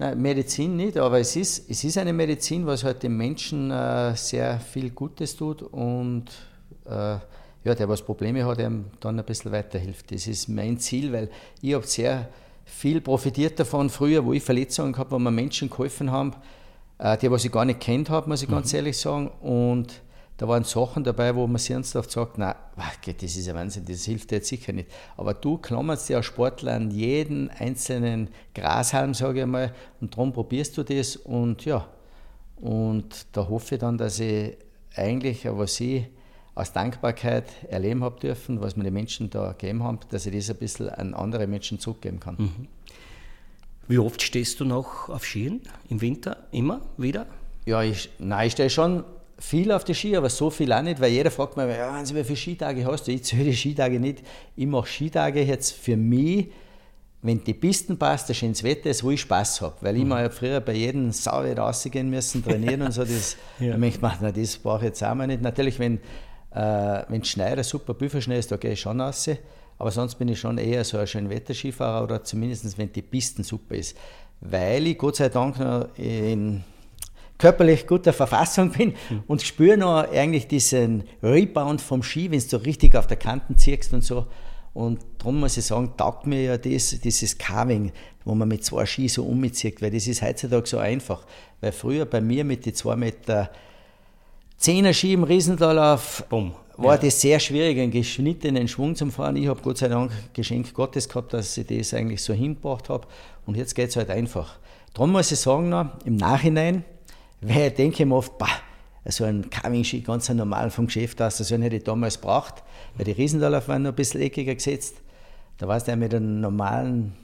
Nein, Medizin nicht, aber es ist, es ist eine Medizin, was halt dem Menschen äh, sehr viel Gutes tut und äh, ja, der was Probleme hat, ihm dann ein bisschen weiterhilft. Das ist mein Ziel, weil ich habe sehr viel profitiert davon früher, wo ich Verletzungen gehabt habe, wo mir Menschen geholfen haben, äh, die was ich gar nicht kennt habe, muss ich mhm. ganz ehrlich sagen. Und da waren Sachen dabei, wo man sich ernsthaft sagt, nein, das ist ja Wahnsinn, das hilft dir jetzt sicher nicht. Aber du klammerst ja als Sportler an jeden einzelnen Grashalm, sage ich mal, und darum probierst du das und ja, und da hoffe ich dann, dass ich eigentlich, was ich aus Dankbarkeit erleben habe dürfen, was mir die Menschen da gegeben haben, dass ich das ein bisschen an andere Menschen zurückgeben kann. Mhm. Wie oft stehst du noch auf Skien im Winter? Immer wieder? Ja, ich, nein, ich stehe schon viel auf die Ski, aber so viel auch nicht, weil jeder fragt mich, ja, wie viele Skitage hast du? Ich zähle die Skitage nicht. Ich mache Skitage jetzt für mich, wenn die Pisten passt, das schönes Wetter ist, wo ich Spaß habe. Weil ich mhm. mal früher bei jedem Sauwetter rausgehen müssen, trainieren und so. Das, ja. ich mir, na, das brauche ich jetzt auch mal nicht. Natürlich, wenn äh, wenn es schneit, super Büffelschnee ist, da gehe ich schon raus. Aber sonst bin ich schon eher so ein schön Wetterskifahrer oder zumindest wenn die Pisten super ist. Weil ich Gott sei Dank noch in körperlich guter Verfassung bin mhm. und spüre noch eigentlich diesen Rebound vom Ski, wenn du richtig auf der Kante ziehst und so. Und darum muss ich sagen, taugt mir ja das, dieses Carving, wo man mit zwei Ski so ummizieht, weil das ist heutzutage so einfach. Weil früher bei mir mit den zwei Meter Zehner-Ski im Riesendorlauf Boom. war ja. das sehr schwierig, einen geschnittenen Schwung zu fahren. Ich habe Gott sei Dank Geschenk Gottes gehabt, dass ich das eigentlich so hingebracht habe. Und jetzt geht es halt einfach. Darum muss ich sagen, noch, im Nachhinein, weil ich denke mir oft, bah, so ein Carving-Ski ganz normal vom Geschäft aus, so hätte ich damals gebraucht, weil die Riesendorlauf waren noch ein bisschen eckiger gesetzt. Da war es mit einem normalen,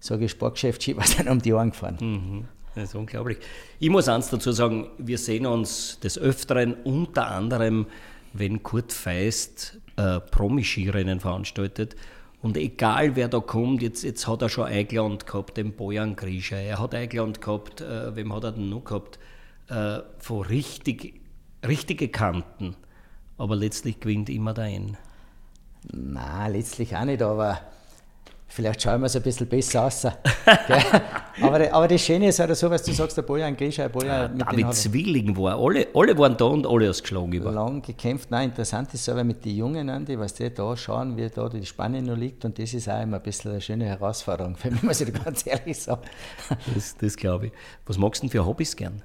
sage ich, Sportgeschäft-Ski, was dann um die Ohren gefahren. Mhm. Das ist unglaublich. Ich muss eins dazu sagen, wir sehen uns des Öfteren unter anderem, wenn Kurt Feist äh, Promi-Skirennen veranstaltet. Und egal wer da kommt, jetzt, jetzt hat er schon eingeladen gehabt, den Bojan Grischer, er hat eingeladen gehabt, äh, wem hat er denn noch gehabt, äh, von richtig, richtige Kanten. Aber letztlich gewinnt immer der N. Na, letztlich auch nicht, aber Vielleicht schauen wir es ein bisschen besser aus. aber, aber das Schöne ist halt so, was du sagst, der Bojan Grisha, Bojan... Ja, mit David Zwilling war, alle, alle waren da und alle ausgeschlagen. Über. Lang gekämpft. Nein, interessant ist aber mit den Jungen, Andi, was die da schauen, wie da die Spanne noch liegt und das ist auch immer ein bisschen eine schöne Herausforderung, für mich muss ich ganz ehrlich sagen. Das, das glaube ich. Was magst du denn für Hobbys gern?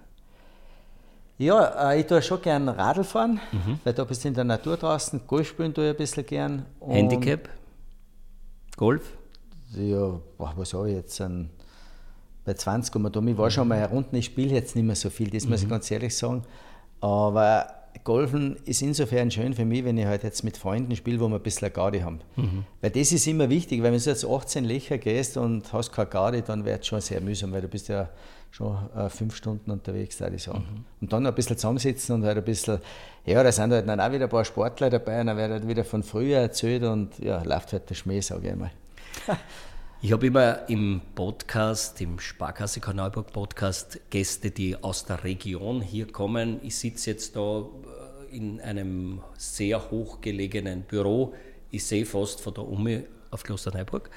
Ja, äh, ich tue schon gern Radl fahren, mhm. weil da bist du in der Natur draußen. Golf spielen tue ich ein bisschen gern. Handicap? Golf? Ja, was habe ich jetzt, ein, bei 20 um da. Ich war schon mal herunter, ich spiele jetzt nicht mehr so viel, das muss ich mhm. ganz ehrlich sagen. Aber Golfen ist insofern schön für mich, wenn ich halt jetzt mit Freunden spiele, wo wir ein bisschen eine Gaudi haben. Mhm. Weil das ist immer wichtig, weil wenn du jetzt 18 Löcher gehst und hast keine Gaudi, dann wird es schon sehr mühsam, weil du bist ja schon äh, fünf Stunden unterwegs, würde ich sagen. Mhm. Und dann noch ein bisschen zusammensitzen und halt ein bisschen, ja, da sind halt dann auch wieder ein paar Sportler dabei und dann wird halt wieder von früher erzählt und ja, läuft halt der Schmäh, sage ich einmal. Ich habe immer im Podcast, im Sparkasse Karneuburg Podcast, Gäste, die aus der Region hier kommen. Ich sitze jetzt da äh, in einem sehr hochgelegenen Büro. Ich sehe fast von der Umi auf Klosterneuburg.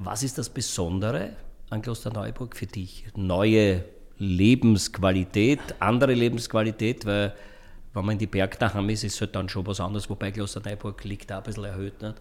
Was ist das Besondere an Klosterneuburg für dich? Neue Lebensqualität, andere Lebensqualität, weil wenn man in die Berg daheim ist, ist es halt dann schon was anderes, wobei Klosterneuburg liegt auch ein bisschen erhöht. Nicht?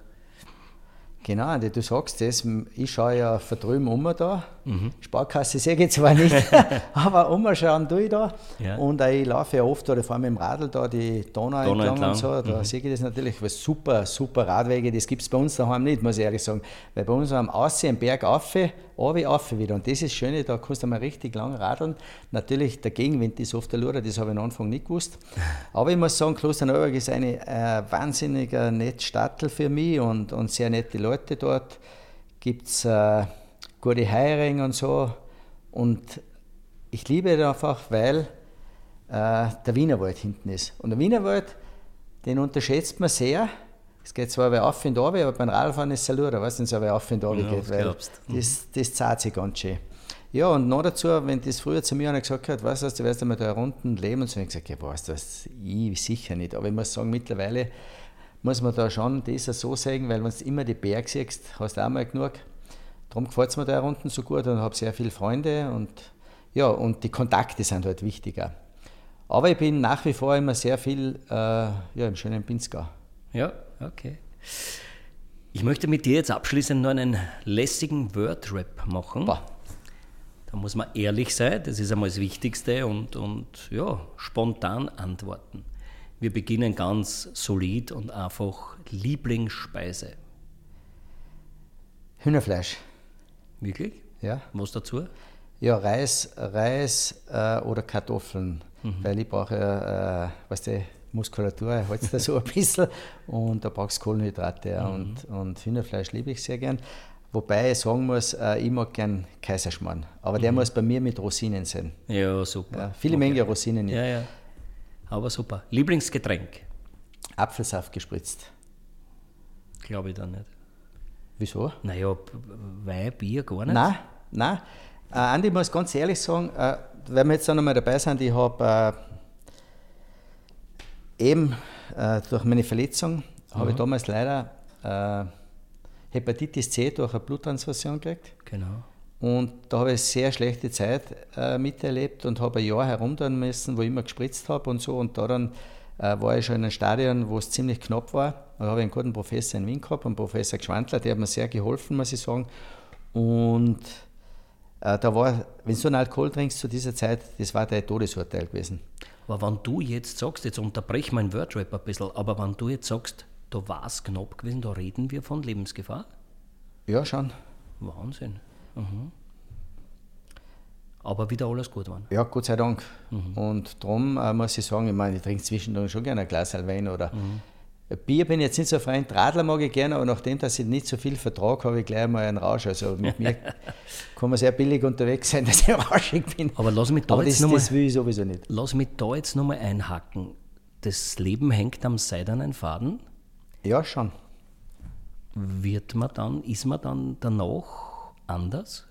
Genau, du sagst das, ich schaue ja von drüben um da. Mhm. Sparkasse sehe ich zwar nicht, aber umschauen tue ich da. Ja. Und ich laufe ja oft oder vor allem im Radl da die Donau, Donau entlang, entlang, und so. Da mhm. sehe ich das natürlich, was super, super Radwege, das gibt es bei uns daheim nicht, muss ich ehrlich sagen. Weil bei uns am Aussehen, Berg auf, runter, auf wieder. Und das ist das Schöne, da kannst du mal richtig lang radeln. Natürlich, der Gegenwind ist oft der Lure, das habe ich am Anfang nicht gewusst. Aber ich muss sagen, Klosterneuburg ist eine äh, wahnsinnig nette Stadt für mich und, und sehr nette Leute dort. Gibt es äh, gute Heiring und so. Und ich liebe es einfach, weil äh, der Wienerwald hinten ist. Und der Wienerwald, den unterschätzt man sehr es geht zwar bei auf und runter, aber beim Radfahren ist es ja nur, weißt du, wenn es aber auf und runter geht, weil das, das zahlt sich ganz schön. Ja, und noch dazu, wenn das früher zu mir einer gesagt hat, weißt du, du wirst einmal da unten leben, und so, habe ich gesagt, ja, weißt du, was, ich sicher nicht. Aber ich muss sagen, mittlerweile muss man da schon das so sagen, weil wenn du immer die Berge siehst, hast du auch mal genug. Darum gefällt es mir da unten so gut und habe sehr viele Freunde und ja, und die Kontakte sind halt wichtiger. Aber ich bin nach wie vor immer sehr viel äh, ja, im schönen Pinzgau. Ja, okay. Ich möchte mit dir jetzt abschließend noch einen lässigen Wordrap machen. Boah. Da muss man ehrlich sein, das ist einmal das Wichtigste und, und ja, spontan antworten. Wir beginnen ganz solid und einfach Lieblingsspeise. Hühnerfleisch. Wirklich? Ja. Was dazu? Ja, Reis, Reis äh, oder Kartoffeln, mhm. weil ich brauche, äh, weißt du, Muskulatur hält da so ein bisschen und da brauchst du Kohlenhydrate mhm. und, und Hühnerfleisch liebe ich sehr gern. Wobei ich sagen muss, äh, ich mag gern Kaiserschmarrn, aber mhm. der muss bei mir mit Rosinen sein. Ja, super. Ja, viele okay. Menge Rosinen. Ja, ja. Aber super. Lieblingsgetränk? Apfelsaft gespritzt. Glaube ich dann nicht. Wieso? Naja, Wein, Bier gar nicht. Nein, nein. Äh, Andi, ich muss ganz ehrlich sagen, äh, weil wir jetzt noch mal dabei sind, ich habe äh, eben äh, durch meine Verletzung, mhm. habe ich damals leider äh, Hepatitis C durch eine Bluttransfusion gekriegt. Genau. Und da habe ich eine sehr schlechte Zeit äh, miterlebt und habe ein Jahr herumtun müssen, wo ich immer gespritzt habe und so. Und da dann äh, war ich schon in einem Stadion, wo es ziemlich knapp war. Da habe ich einen guten Professor in Wien gehabt, einen Professor Gschwandler, der hat mir sehr geholfen, muss ich sagen. Und äh, da war, wenn du einen Alkohol trinkst zu dieser Zeit, das war dein Todesurteil gewesen. Aber wenn du jetzt sagst, jetzt unterbrech mein Wordrap ein bisschen, aber wenn du jetzt sagst, da war es knapp gewesen, da reden wir von Lebensgefahr? Ja, schon. Wahnsinn. Mhm. Aber wieder alles gut waren. Ja, Gott sei Dank. Mhm. Und darum äh, muss ich sagen, ich meine, ich trinke zwischendurch schon gerne ein Glas Wein oder mhm. Bier bin ich jetzt nicht so ein Freund. Radler mag ich gerne, aber nachdem, dass ich nicht so viel vertrage, habe ich gleich mal einen Rausch. Also mit mir kann man sehr billig unterwegs sein, dass ich rauschig bin. Aber lass mich da aber jetzt das, das will ich sowieso nicht. Lass mich da jetzt nochmal einhacken. Das Leben hängt am seidenen Faden? Ja, schon. Wird man dann, ist man dann danach anders?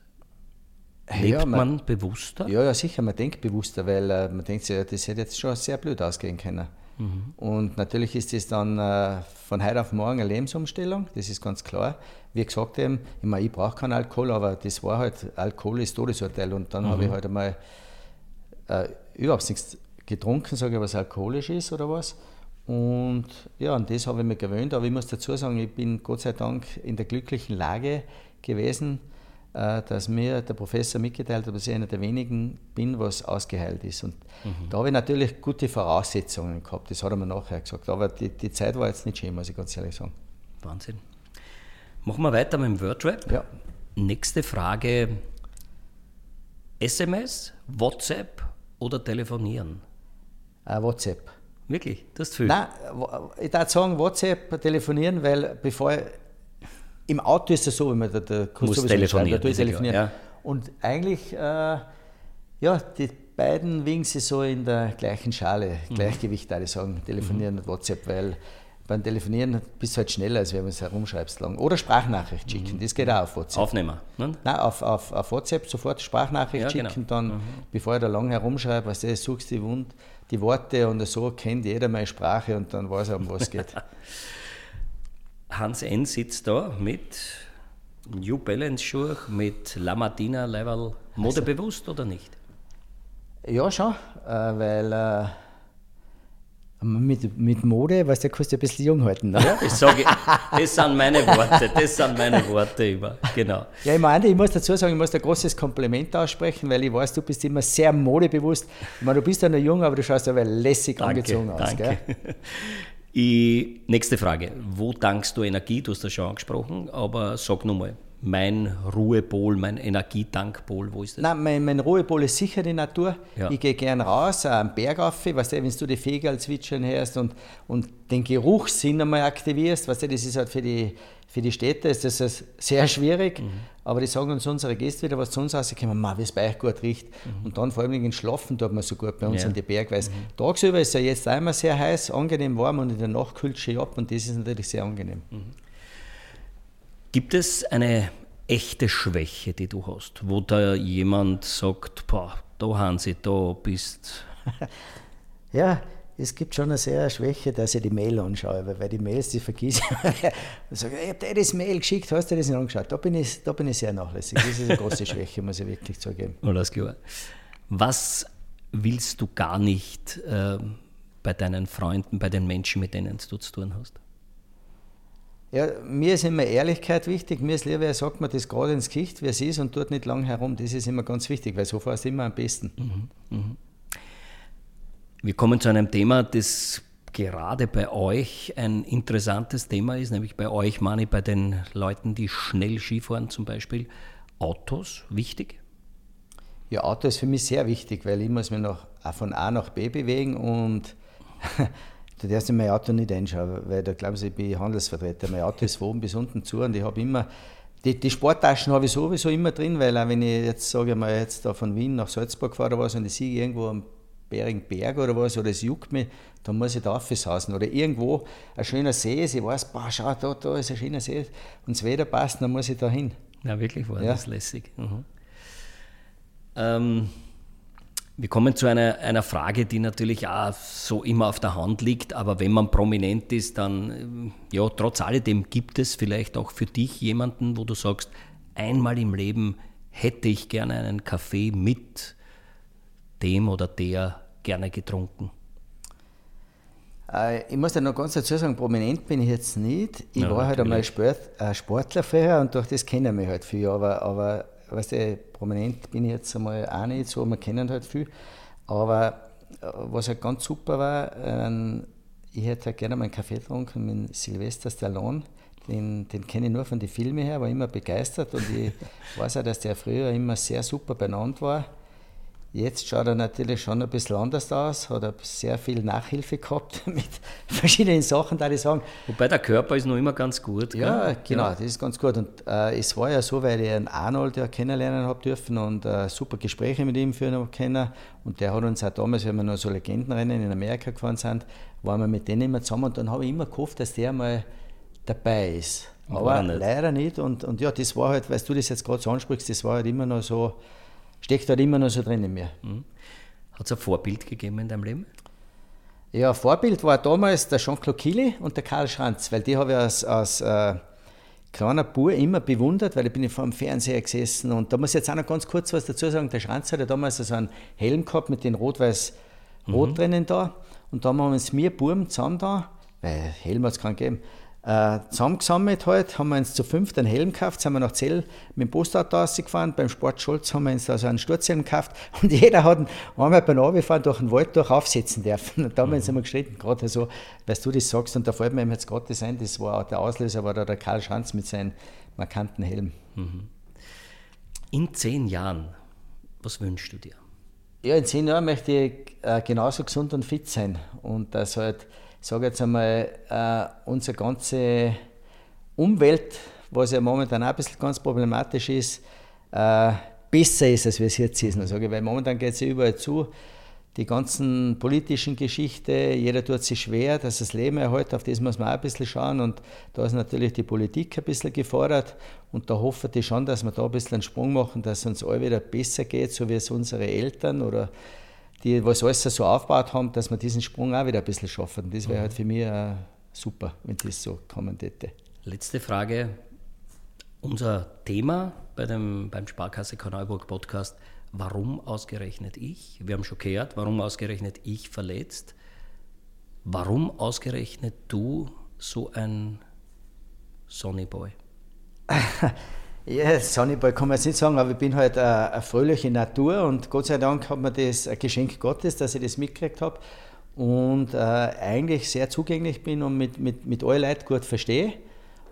Lebt ja, man, man, bewusster? Ja, ja, sicher, man denkt bewusster, weil äh, man denkt sich, das hätte jetzt schon sehr blöd ausgehen können. Mhm. Und natürlich ist das dann äh, von heute auf morgen eine Lebensumstellung, das ist ganz klar. Wie gesagt, eben, ich, meine, ich brauche keinen Alkohol, aber das war halt, Alkohol ist Todesurteil. Und dann mhm. habe ich halt einmal äh, überhaupt nichts getrunken, sage ich, was alkoholisch ist oder was. Und ja, an das habe ich mich gewöhnt. Aber ich muss dazu sagen, ich bin Gott sei Dank in der glücklichen Lage gewesen, dass mir der Professor mitgeteilt hat, dass ich einer der wenigen bin, was ausgeheilt ist. Und mhm. da habe ich natürlich gute Voraussetzungen gehabt, das hat er mir nachher gesagt. Aber die, die Zeit war jetzt nicht schön, muss ich ganz ehrlich sagen. Wahnsinn. Machen wir weiter mit dem Wordrap. Ja. Nächste Frage: SMS, WhatsApp oder telefonieren? Uh, WhatsApp. Wirklich? Das ist viel? Nein, ich würde sagen WhatsApp, telefonieren, weil bevor im Auto ist es so, wenn man da, da muss telefonieren. Da telefonieren. Ja. Und eigentlich, äh, ja, die beiden wiegen sie so in der gleichen Schale, mhm. Gleichgewicht, ich sagen, telefonieren mhm. und WhatsApp, weil beim Telefonieren bist du halt schneller, als wenn du es herumschreibst lang. Oder Sprachnachricht schicken, mhm. das geht auch auf WhatsApp. Aufnehmer, ne? Nein, auf, auf, auf WhatsApp sofort Sprachnachricht ja, schicken, genau. dann, mhm. bevor ich da lang herumschreibe, weißt du, suchst die, Wund, die Worte und so kennt jeder meine Sprache und dann weiß er, um was es geht. Hans N. sitzt da mit New Balance Schuhe, mit La Martina Level. Modebewusst oder nicht? Ja, schon, äh, weil äh, mit, mit Mode, weißt du, kannst du ein bisschen jung halten. Ne? Ja, ich sage, das sind meine Worte, das sind meine Worte immer, genau. Ja, ich meine, ich muss dazu sagen, ich muss ein großes Kompliment aussprechen, weil ich weiß, du bist immer sehr modebewusst. Ich meine, du bist ja noch jung, aber du schaust aber lässig danke, angezogen aus. Danke. Gell? Ich, nächste Frage. Wo tankst du Energie? Du hast das schon angesprochen, aber sag nochmal, mein Ruhepol, mein Energietankpol, wo ist das? Nein, mein, mein Ruhepol ist sicher die Natur. Ja. Ich gehe gern raus, am Berg rauf, weißt du, wenn du die Vögel zwitschern hörst und, und den Geruchssinn einmal aktivierst, weißt du, das ist halt für die, für die Städte ist das sehr schwierig, mhm. aber die sagen uns unsere Gäste wieder, was zu uns rauskommen, wie es bei euch gut riecht. Mhm. Und dann vor allem in Schlafen tut man so gut bei uns ja. in die Berg, weil mhm. tagsüber ist ja jetzt einmal sehr heiß, angenehm warm und in der Nacht kühlt es ab und das ist natürlich sehr angenehm. Mhm. Gibt es eine echte Schwäche, die du hast, wo da jemand sagt, boah, da Hansi, da bist. ja, es gibt schon eine sehr Schwäche, dass ich die Mail anschaue, weil die Mails, die vergesse ich. ich sage, ich habe dir das Mail geschickt, hast du das nicht angeschaut? Da bin ich, da bin ich sehr nachlässig. Das ist eine große Schwäche, muss ich wirklich zugeben. Alles klar. Was willst du gar nicht äh, bei deinen Freunden, bei den Menschen, mit denen du zu tun hast? Ja, mir ist immer Ehrlichkeit wichtig. Mir ist lieber, er sagt mir das gerade ins Gesicht, wie es ist und tut nicht lang herum. Das ist immer ganz wichtig, weil so fährst du immer am besten. Mhm, mh. Wir kommen zu einem Thema, das gerade bei euch ein interessantes Thema ist, nämlich bei euch, Mani, bei den Leuten, die schnell Skifahren zum Beispiel. Autos, wichtig? Ja, Auto ist für mich sehr wichtig, weil ich muss mich noch von A nach B bewegen und du darfst in mein Auto nicht einschauen, weil da glauben sie, ich bin Handelsvertreter. Mein Auto ist von oben bis unten zu und ich habe immer, die, die Sporttaschen habe ich sowieso immer drin, weil auch wenn ich jetzt, sage ich mal, jetzt da von Wien nach Salzburg fahre oder was und ich sehe irgendwo am Beringberg oder was, oder es juckt mich, dann muss ich da aufsausen. Oder irgendwo ein schöner See ist, ich weiß, boah, schau, da, da ist ein schöner See und das Wetter passt, dann muss ich da hin. Ja, wirklich war ja. das lässig. Mhm. Ähm, wir kommen zu einer, einer Frage, die natürlich auch so immer auf der Hand liegt, aber wenn man prominent ist, dann, äh, ja, trotz alledem gibt es vielleicht auch für dich jemanden, wo du sagst, einmal im Leben hätte ich gerne einen Kaffee mit dem oder der gerne getrunken? Äh, ich muss dir noch ganz dazu sagen, prominent bin ich jetzt nicht. Ich ja, war halt einmal Sport, äh, Sportler vorher und durch das kennen mich halt viel. Aber, aber weißt du, prominent bin ich jetzt einmal auch nicht so, wir kennen halt viel. Aber äh, was halt ganz super war, äh, ich hätte halt gerne mal einen Kaffee getrunken mit Sylvester Stallone. Den, den kenne ich nur von den Filmen her, war immer begeistert und ich weiß auch, dass der früher immer sehr super benannt war. Jetzt schaut er natürlich schon ein bisschen anders aus, hat er sehr viel Nachhilfe gehabt mit verschiedenen Sachen, da ich sagen. Wobei der Körper ist noch immer ganz gut. Ja, gell? genau, ja. das ist ganz gut. Und äh, es war ja so, weil ich einen Arnold ja kennenlernen habe dürfen und äh, super Gespräche mit ihm führen können. Und der hat uns auch damals, wenn wir noch so Legendenrennen in Amerika gefahren sind, waren wir mit denen immer zusammen und dann habe ich immer gehofft, dass der mal dabei ist. Aber nicht. leider nicht. Und, und ja, das war halt, weil du das jetzt gerade so ansprichst, das war halt immer noch so steckt halt immer noch so drin in mir. Mhm. Hat es ein Vorbild gegeben in deinem Leben? Ja, Vorbild war damals der Jean-Claude Kili und der Karl Schranz, weil die habe ich als, als äh, kleiner Bub immer bewundert, weil ich bin vor dem Fernseher gesessen und da muss ich jetzt auch noch ganz kurz was dazu sagen, der Schranz hat ja damals so einen Helm gehabt mit den rot-weiß-rot mhm. drinnen da und da haben wir uns wir Buben zusammen da, weil Helm hat es keinen gegeben, äh, zusammengesammelt halt, haben wir uns zu fünft einen Helm gekauft, sind wir nach Zell mit dem Postauto rausgefahren, beim Sport Scholz haben wir uns da so einen Sturzhelm gekauft und jeder hat einmal beim Runterfahren durch den Wald durch aufsetzen dürfen und da haben wir uns immer gestritten, gerade so, weil du das sagst und da fällt mir jetzt gerade das ein, das war der Auslöser, war da der Karl Schanz mit seinem markanten Helm. Mhm. In zehn Jahren, was wünschst du dir? Ja, in zehn Jahren möchte ich äh, genauso gesund und fit sein und dass halt sage jetzt einmal, äh, unsere ganze Umwelt, was ja momentan auch ein bisschen ganz problematisch ist, äh, besser ist, als wir es jetzt ist. Sage weil momentan geht es ja überall zu. Die ganzen politischen Geschichten, jeder tut sich schwer, dass das Leben erhält, auf das muss man auch ein bisschen schauen. Und da ist natürlich die Politik ein bisschen gefordert. Und da hoffe ich schon, dass wir da ein bisschen einen Sprung machen, dass es uns alle wieder besser geht, so wie es unsere Eltern oder die was alles so aufgebaut haben, dass wir diesen Sprung auch wieder ein bisschen schaffen. Das wäre mhm. halt für mich äh, super, wenn das so kommen hätte. Letzte Frage. Unser Thema bei dem, beim Sparkasse Kanalburg Podcast, warum ausgerechnet ich? Wir haben schon gehört, warum ausgerechnet ich verletzt? Warum ausgerechnet du so ein Sonnyboy? Ja, Sunnyball kann man jetzt nicht sagen, aber ich bin halt eine, eine fröhliche Natur und Gott sei Dank hat mir das ein Geschenk Gottes, dass ich das mitgekriegt habe und äh, eigentlich sehr zugänglich bin und mit, mit, mit allen Leuten gut verstehe.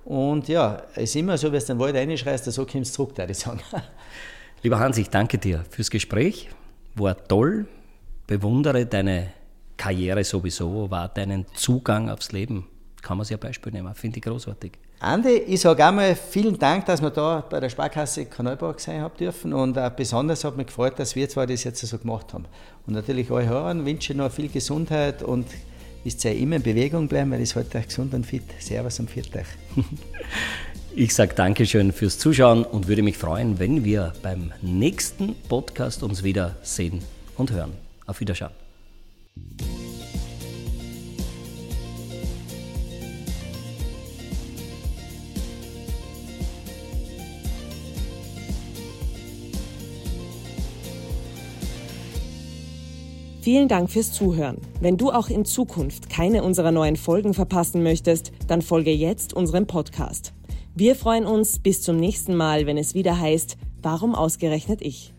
Und ja, es ist immer so, wenn du den Wald reinschreist, so kommst du zurück, würde ich sagen. Lieber Hans, ich danke dir fürs Gespräch. War toll. Bewundere deine Karriere sowieso, war deinen Zugang aufs Leben. Kann man sich ein Beispiel nehmen. Finde ich großartig. Andi, ich sage einmal vielen Dank, dass wir da bei der Sparkasse Kanalburg sein haben dürfen und auch besonders hat mich gefreut, dass wir zwei das jetzt so gemacht haben. Und natürlich euch Hörern wünsche ich noch viel Gesundheit und ist ja immer in Bewegung bleiben, weil ich heute halt gesund und fit. Servus und Viert euch. Ich sage Dankeschön fürs Zuschauen und würde mich freuen, wenn wir beim nächsten Podcast uns wieder sehen und hören. Auf Wiedersehen. Vielen Dank fürs Zuhören. Wenn du auch in Zukunft keine unserer neuen Folgen verpassen möchtest, dann folge jetzt unserem Podcast. Wir freuen uns bis zum nächsten Mal, wenn es wieder heißt, warum ausgerechnet ich?